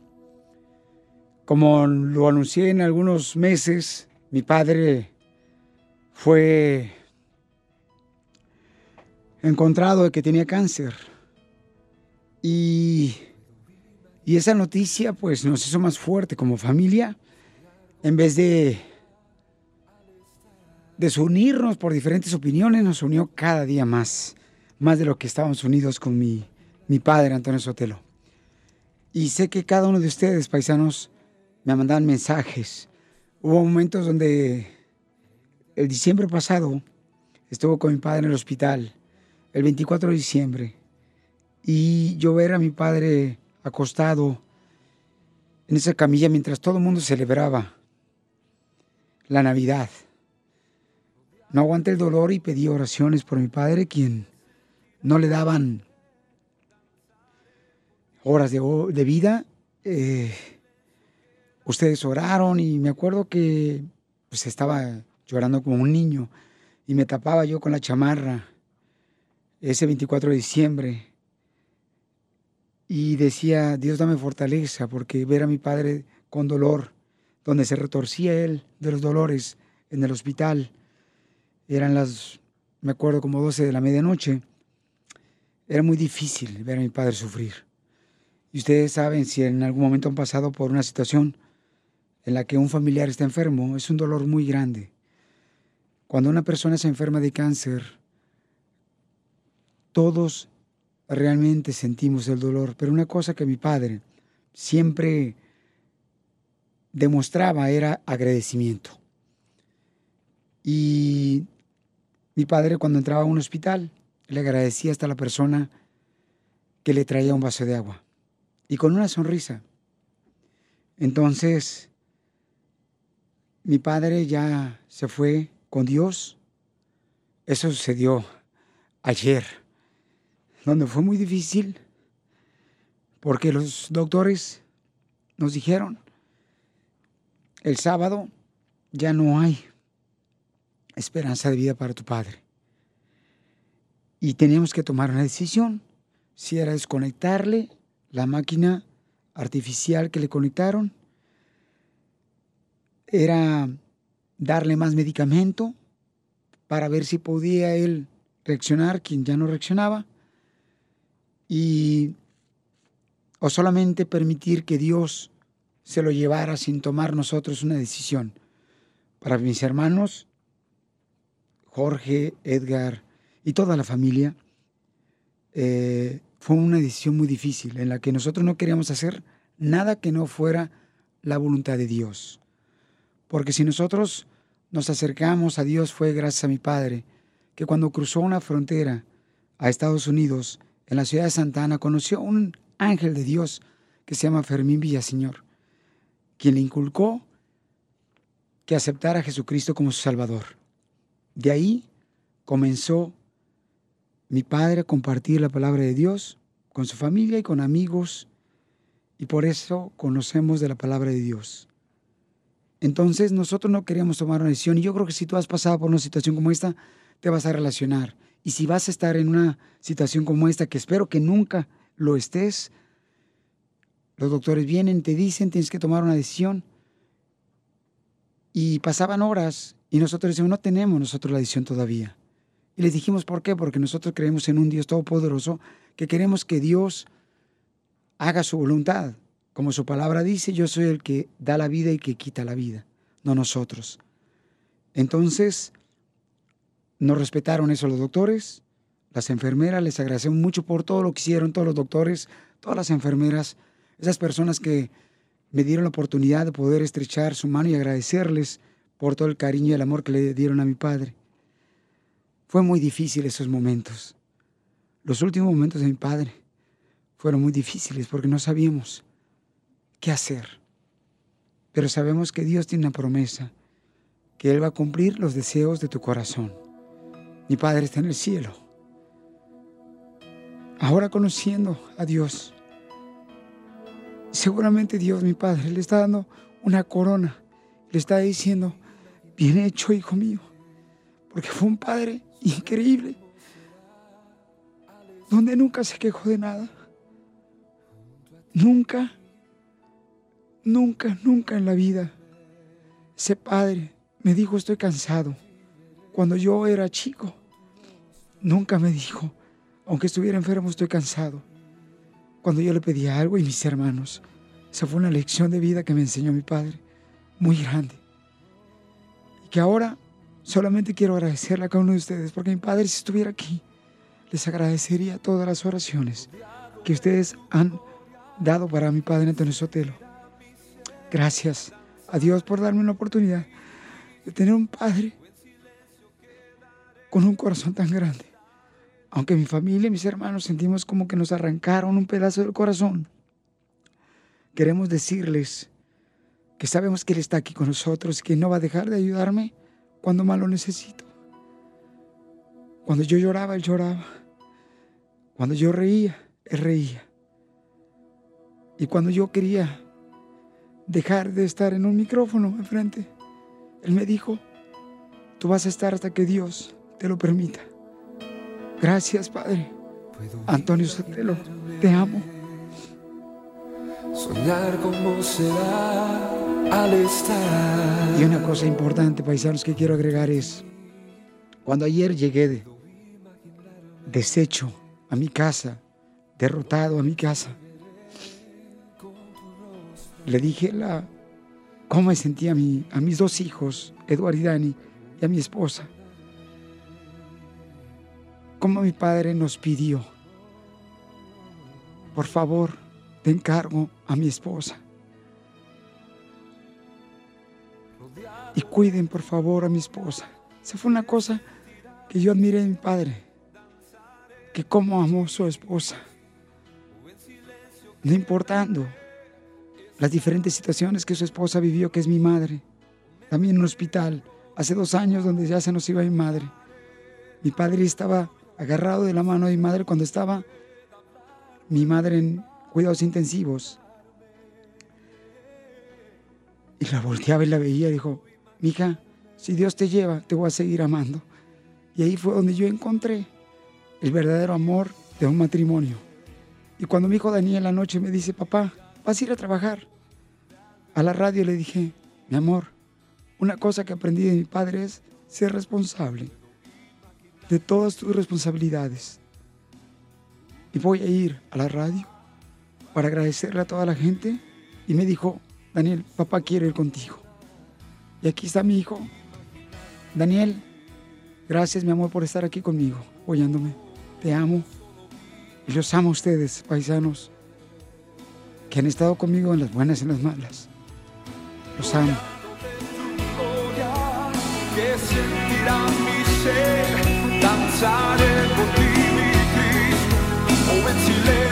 Como lo anuncié en algunos meses, mi padre fue encontrado de que tenía cáncer. Y, y esa noticia pues nos hizo más fuerte como familia. En vez de desunirnos por diferentes opiniones, nos unió cada día más. Más de lo que estábamos unidos con mi, mi padre, Antonio Sotelo. Y sé que cada uno de ustedes, paisanos, me mandaban mensajes. Hubo momentos donde el diciembre pasado estuvo con mi padre en el hospital, el 24 de diciembre, y yo ver a mi padre acostado en esa camilla mientras todo el mundo celebraba la Navidad. No aguanté el dolor y pedí oraciones por mi padre, quien no le daban horas de, vida. eh, ustedes oraron y me acuerdo que pues estaba llorando como un niño y me tapaba yo con la chamarra ese 24 de diciembre y decía, Dios dame fortaleza porque ver a mi padre con dolor, donde se retorcía él de los dolores en el hospital, eran las, me acuerdo, como 12 de la medianoche, era muy difícil ver a mi padre sufrir. Y ustedes saben, si en algún momento han pasado por una situación en la que un familiar está enfermo, es un dolor muy grande. Cuando una persona se enferma de cáncer, todos realmente sentimos el dolor, pero una cosa que mi padre siempre demostraba era agradecimiento. Y mi padre cuando entraba a un hospital le agradecía hasta la persona que le traía un vaso de agua y con una sonrisa. Entonces, mi padre ya se fue con Dios. Eso sucedió ayer, donde fue muy difícil, porque los doctores nos dijeron, el sábado ya no hay esperanza de vida para tu padre. Y teníamos que tomar una decisión, si era desconectarle la máquina artificial que le conectaron, era darle más medicamento para ver si podía él reaccionar, quien ya no reaccionaba, y o solamente permitir que Dios se lo llevara sin tomar nosotros una decisión. Para mis hermanos, Jorge, Edgar y toda la familia, eh, fue una decisión muy difícil en la que nosotros no queríamos hacer nada que no fuera la voluntad de Dios. Porque si nosotros nos acercamos a Dios fue gracias a mi padre, que cuando cruzó una frontera a Estados Unidos, en la ciudad de Santa Ana, conoció a un ángel de Dios que se llama Fermín Villaseñor, quien le inculcó que aceptara a Jesucristo como su Salvador. De ahí comenzó mi padre a compartir la palabra de Dios con su familia y con amigos, y por eso conocemos de la palabra de Dios. Entonces nosotros no queríamos tomar una decisión y yo creo que si tú has pasado por una situación como esta, te vas a relacionar. Y si vas a estar en una situación como esta, que espero que nunca lo estés, los doctores vienen, te dicen, tienes que tomar una decisión. Y pasaban horas y nosotros decimos, no tenemos nosotros la decisión todavía. Y les dijimos, ¿por qué? Porque nosotros creemos en un Dios todopoderoso, que queremos que Dios haga su voluntad. Como su palabra dice, yo soy el que da la vida y que quita la vida, no nosotros. Entonces, nos respetaron eso los doctores, las enfermeras, les agradecemos mucho por todo lo que hicieron todos los doctores, todas las enfermeras, esas personas que me dieron la oportunidad de poder estrechar su mano y agradecerles por todo el cariño y el amor que le dieron a mi padre. Fue muy difícil esos momentos. Los últimos momentos de mi padre fueron muy difíciles porque no sabíamos qué hacer. Pero sabemos que Dios tiene una promesa, que Él va a cumplir los deseos de tu corazón. Mi Padre está en el cielo. Ahora conociendo a Dios, seguramente Dios, mi Padre, le está dando una corona. Le está diciendo, bien hecho, hijo mío, porque fue un Padre increíble, donde nunca se quejó de nada. Nunca Nunca, nunca en la vida ese padre me dijo estoy cansado. Cuando yo era chico, nunca me dijo, aunque estuviera enfermo, estoy cansado. Cuando yo le pedía algo y mis hermanos, esa fue una lección de vida que me enseñó mi padre, muy grande. Que ahora solamente quiero agradecerle a cada uno de ustedes, porque mi padre si estuviera aquí, les agradecería todas las oraciones que ustedes han dado para mi padre Antonio Sotelo. Gracias a Dios por darme una oportunidad de tener un padre con un corazón tan grande. Aunque mi familia y mis hermanos sentimos como que nos arrancaron un pedazo del corazón, queremos decirles que sabemos que Él está aquí con nosotros que no va a dejar de ayudarme cuando más lo necesito. Cuando yo lloraba, Él lloraba. Cuando yo reía, Él reía. Y cuando yo quería dejar de estar en un micrófono enfrente. Él me dijo, tú vas a estar hasta que Dios te lo permita. Gracias, Padre. Antonio Sotelo, te amo. Soñar cómo será al estar. Y una cosa importante, paisanos, que quiero agregar es, cuando ayer llegué de, deshecho a mi casa, derrotado a mi casa, le dije la, cómo me sentía a, mi, a mis dos hijos, Eduardo y Dani, y a mi esposa. Cómo mi padre nos pidió, por favor, te encargo a mi esposa. Y cuiden, por favor, a mi esposa. Esa fue una cosa que yo admiré de mi padre. Que cómo amó a su esposa. No importando las diferentes situaciones que su esposa vivió, que es mi madre. También en un hospital, hace dos años, donde ya se nos iba mi madre. Mi padre estaba agarrado de la mano de mi madre cuando estaba mi madre en cuidados intensivos. Y la volteaba y la veía y dijo, mija, si Dios te lleva, te voy a seguir amando. Y ahí fue donde yo encontré el verdadero amor de un matrimonio. Y cuando mi hijo Daniel anoche me dice, papá, vas a ir a trabajar. A la radio le dije, mi amor, una cosa que aprendí de mi padre es ser responsable de todas tus responsabilidades. Y voy a ir a la radio para agradecerle a toda la gente. Y me dijo, Daniel, papá quiere ir contigo. Y aquí está mi hijo. Daniel, gracias mi amor por estar aquí conmigo, apoyándome. Te amo. Y los amo a ustedes, paisanos, que han estado conmigo en las buenas y en las malas. Los amo. ti, mi Cristo,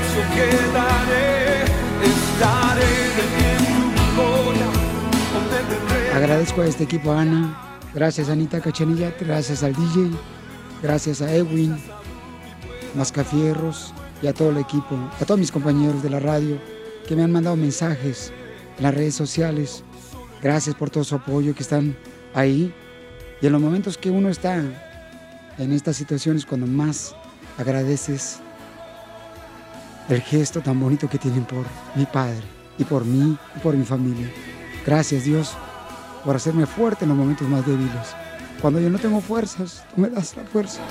Agradezco a este equipo, Ana. Gracias, Anita Cachanilla. Gracias al DJ. Gracias a Edwin, Mascafierros y a todo el equipo, a todos mis compañeros de la radio que me han mandado mensajes en las redes sociales. Gracias por todo su apoyo que están ahí. Y en los momentos que uno está en estas situaciones, cuando más agradeces el gesto tan bonito que tienen por mi padre y por mí y por mi familia. Gracias Dios por hacerme fuerte en los momentos más débiles. Cuando yo no tengo fuerzas, tú me das la fuerza.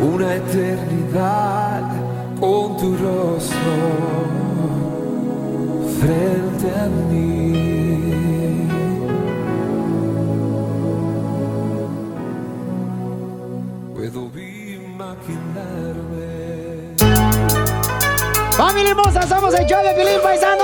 Una eternidad con tu rostro frente a mí. Puedo imaginarme. ¡Familia hermosa! ¡Somos el show de Pilín Paisanos!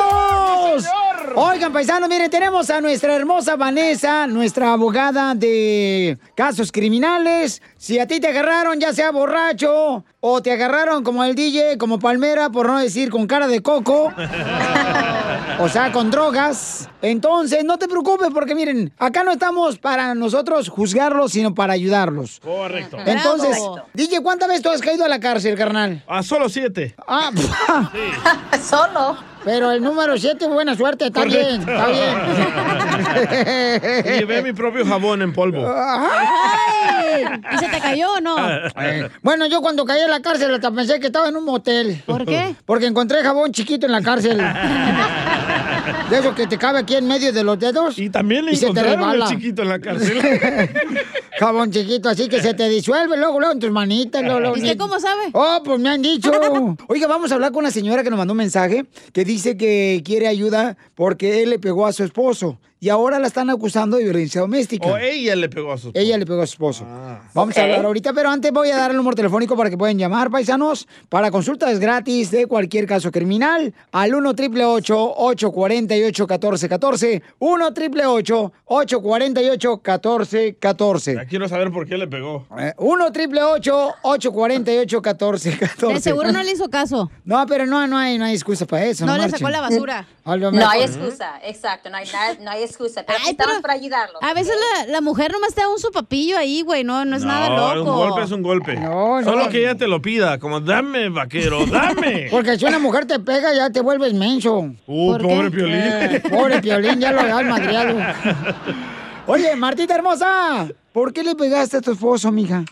Oigan, paisanos, miren, tenemos a nuestra hermosa Vanessa, nuestra abogada de casos criminales. Si a ti te agarraron, ya sea borracho, o te agarraron como el DJ, como Palmera, por no decir con cara de coco, <laughs> o sea, con drogas, entonces no te preocupes, porque miren, acá no estamos para nosotros juzgarlos, sino para ayudarlos. Correcto. Entonces, DJ, ¿cuántas veces tú has caído a la cárcel, carnal? Ah, solo siete. Ah, <laughs> <laughs> solo. Pero el número 7, buena suerte, está bien, está bien. <laughs> Y llevé mi propio jabón en polvo. Ay. ¿Y se te cayó o no? Bueno, yo cuando caí en la cárcel hasta pensé que estaba en un motel. ¿Por qué? Porque encontré jabón chiquito en la cárcel. <laughs> De eso que te cabe aquí en medio de los dedos. Y también le se te chiquito en la cárcel. <laughs> Jabón chiquito, así que se te disuelve luego, luego en tus manitas. Luego, luego. ¿Y usted cómo sabe? Oh, pues me han dicho. <laughs> Oiga, vamos a hablar con una señora que nos mandó un mensaje que dice que quiere ayuda porque él le pegó a su esposo y ahora la están acusando de violencia doméstica. o ella le pegó a su Ella le pegó a su esposo. Vamos Ok. a hablar ahorita, pero antes voy a dar el número telefónico para que puedan llamar, paisanos, para consultas gratis de cualquier caso criminal al 1 888 848 1414 1 888 848 1414 Ya quiero saber por qué le pegó. 1 888 848 1414 De seguro no le hizo caso. No, pero no, no hay, no hay excusa para eso. No le marchen. sacó la basura. Lo No hay excusa, exacto, no hay, no hay excusa. Pero aquí estamos para ayudarlo. A veces la, la mujer nomás te da un sopapillo ahí, güey. No, no es nada loco. un golpe es un golpe. no. Solo que ella te lo pida, como dame, vaquero, dame. <laughs> Porque si una mujer te pega, ya te vuelves menso. Uh, ¿Por pobre qué? Piolín. <laughs> Eh, pobre Piolín, ya lo has madreado. <laughs> Oye, Martita hermosa, ¿por qué le pegaste a tu esposo, mija?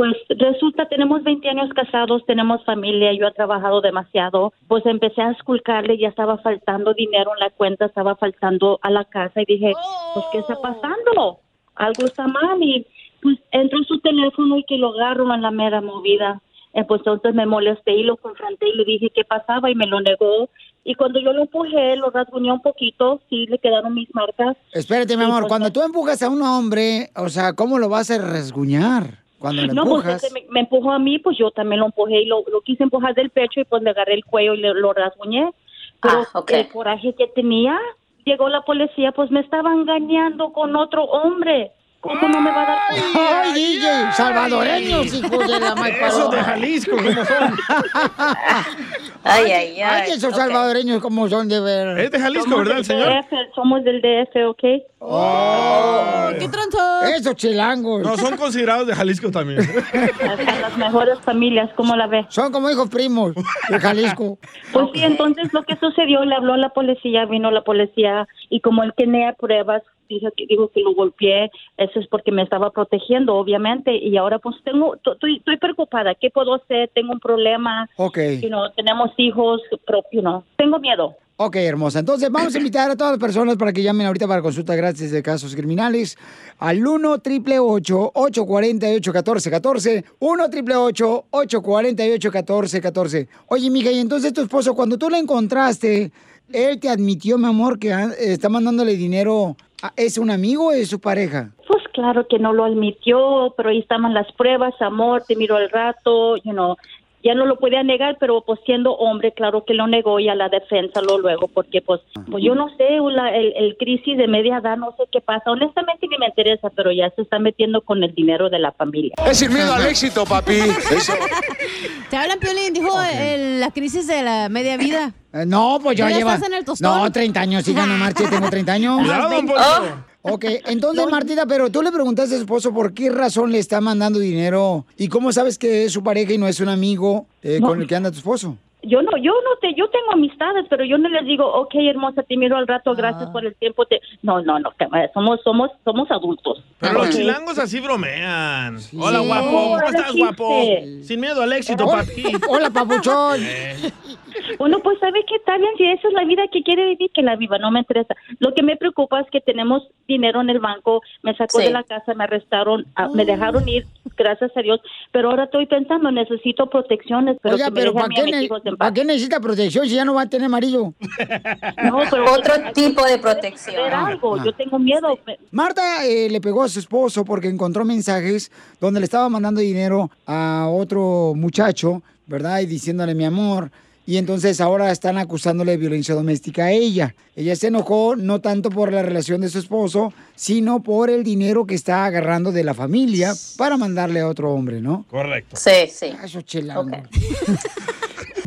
Pues resulta, tenemos 20 años casados, tenemos familia, yo he trabajado demasiado. Pues empecé a esculcarle, ya estaba faltando dinero en la cuenta, estaba faltando a la casa y dije, pues, ¿qué está pasando? Algo está mal y pues entró en su teléfono y que lo agarro en la mera movida. Eh, pues entonces me molesté y lo confronté y le dije qué pasaba y me lo negó. Y cuando yo lo empujé, lo rasguñé un poquito, sí, le quedaron mis marcas. Espérate, mi amor, pues, cuando tú empujas a un hombre, o sea, ¿cómo lo vas a resguñar? Cuando le No, pues empujas. ese me, me empujó a mí, pues yo también lo empujé y lo, lo quise empujar del pecho y pues le agarré el cuello y le, lo rasguñé. Pero el coraje que tenía, llegó la policía, pues me estaba engañando con otro hombre. ¿Cómo no me va a dar cuenta? ¡Ay, DJ! Salvadoreños, hijos de la Esos de Jalisco, ¿cómo son? <laughs> Ay, ay, Ay, esos salvadoreños, como son de ver. Es de Jalisco, Somos ¿verdad, el señor? DF, somos del DF, ¿ok? Oh, ¡Qué tronzo! Esos chilangos. No, son considerados de Jalisco también. <laughs> Las mejores familias, ¿cómo la ve? Son como hijos primos de Jalisco. <laughs> Pues sí, entonces lo que sucedió, le habló a la policía, vino la policía y como él tenía pruebas, dijo que, dijo que lo golpeé, eso es porque me estaba protegiendo, obviamente, y ahora pues tengo, to- estoy, estoy preocupada, ¿qué puedo hacer? Tengo un problema, Ok. you know, tenemos hijos, pero, you know, tengo miedo. Ok, hermosa. Entonces vamos a invitar a todas las personas para que llamen ahorita para consulta gratis de casos criminales al 1 888 848 1414 1 888 848 1414 Oye, mija, y entonces tu esposo, cuando tú lo encontraste, él te admitió, mi amor, que ah, está mandándole dinero. a- ¿Es un amigo o es su pareja? Pues claro que no lo admitió, pero ahí estaban las pruebas, amor, te miro al rato, you know, ya no lo podía negar, pero pues siendo hombre, claro que lo negó y a la defensa lo luego, porque pues, pues yo no sé, la- el, el crisis de media edad, no sé qué pasa, honestamente ni me interesa, pero ya se está metiendo con el dinero de la familia. Es sin miedo al éxito, papi. Te hablan, Piolín, dijo el- la crisis de la media vida. Eh, No, pues ya ¿Ya lleva. estás en el tostón? No, 30 años, sí, no marche, tengo 30 años. Cuidado. Ok, <laughs> entonces, Martita, pero tú le preguntaste a su esposo por qué razón le está mandando dinero y cómo sabes que es su pareja y no es un amigo eh, No. con el que anda tu esposo. Yo no, yo no te, yo tengo amistades, pero yo no les digo, ok, hermosa, te miro al rato, gracias Ah. por el tiempo. Te... No, no, no, somos, somos, somos adultos. Pero los chilangos así bromean. Hola, guapo. ¿Cómo estás, guapo? Sin miedo al éxito, papi. Hola, papuchón. <laughs> Bueno, pues sabe que está bien, si esa es la vida que quiere vivir, que la viva, no me interesa. Lo que me preocupa es que tenemos dinero en el banco, me sacó Sí. de la casa, me arrestaron, ah, me dejaron ir, gracias a Dios, pero ahora estoy pensando, necesito protecciones, pero Oiga, que pero ¿para qué, a mis ne- hijos en ¿para paz. qué necesita protección si ya no va a tener amarillo? No, pero Otro tipo de protección. Ver algo, yo tengo miedo. Marta eh, le pegó a su esposo porque encontró mensajes donde le estaba mandando dinero a otro muchacho, ¿verdad? Y diciéndole mi amor. Y entonces ahora están acusándole de violencia doméstica a ella. Ella se enojó no tanto por la relación de su esposo, sino por el dinero que está agarrando de la familia para mandarle a otro hombre, ¿no? Correcto. Sí, sí. Eso chilango.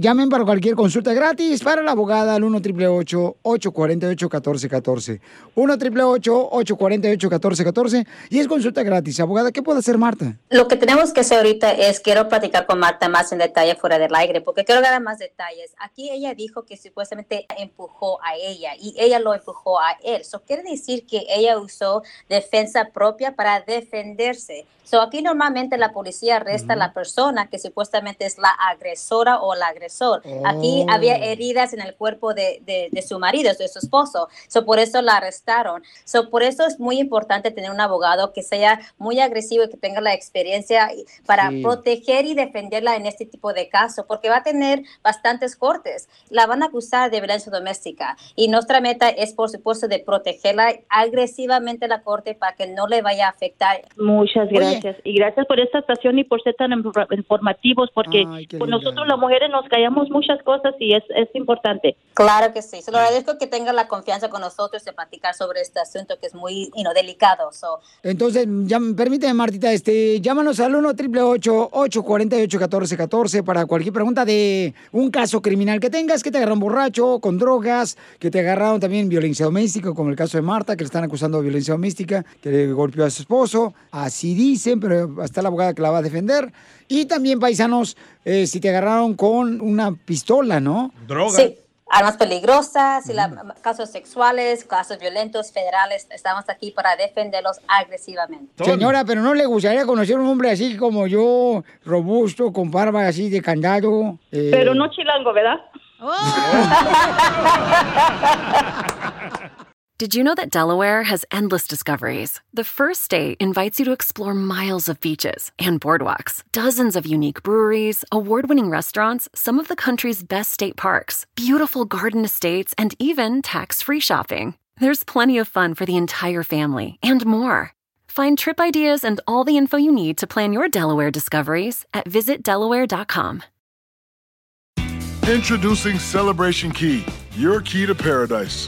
Llamen para cualquier consulta gratis para la abogada al 1 888 848 1414 1 888 848 1414 y es consulta gratis. Abogada, ¿qué puede hacer Marta? Lo que tenemos que hacer ahorita es, quiero platicar con Marta más en detalle fuera del aire, porque quiero dar más detalles. Aquí ella dijo que supuestamente empujó a ella y ella lo empujó a él. Eso quiere decir que ella usó defensa propia para defenderse. So aquí normalmente la policía arresta a la persona que supuestamente es la agresora o la agresora agresor. Aquí Oh. había heridas en el cuerpo de, de- de su marido, de su esposo. So, por eso la arrestaron. So, por eso es muy importante tener un abogado que sea muy agresivo y que tenga la experiencia para Sí. proteger y defenderla en este tipo de casos, porque va a tener bastantes cortes. La van a acusar de violencia doméstica y nuestra meta es, por supuesto, de protegerla agresivamente en la corte para que no le vaya a afectar. Muchas Oye. gracias. Y gracias por esta estación y por ser tan infor- informativos, porque qué por nosotros las mujeres nos callamos muchas cosas y es, es importante. Claro que sí. Se lo agradezco que tenga la confianza con nosotros de platicar sobre este asunto que es muy you know, delicado. So, Entonces, ya, permíteme, Martita, este, llámanos al 1 888 848 1414 para cualquier pregunta de un caso criminal que tengas, que te agarraron borracho, con drogas, que te agarraron también violencia doméstica, como el caso de Marta, que le están acusando de violencia doméstica, que le golpeó a su esposo. Así dicen, pero está la abogada que la va a defender. Y también, paisanos, eh, si te agarraron con una pistola, ¿no? Sí, armas peligrosas, y la- casos sexuales, casos violentos federales, estamos aquí para defenderlos agresivamente. Señora, pero no le gustaría conocer un hombre así como yo, robusto, con barba así de candado. eh, Pero no chilango, ¿verdad? <laughs> <laughs> Did you know that Delaware has endless discoveries? The first state invites you to explore miles of beaches and boardwalks, dozens of unique breweries, award winning restaurants, some of the country's best state parks, beautiful garden estates, and even tax free shopping. There's plenty of fun for the entire family and more. Find trip ideas and all the info you need to plan your Delaware discoveries at visitdelaware.com. Introducing Celebration Key, your key to paradise.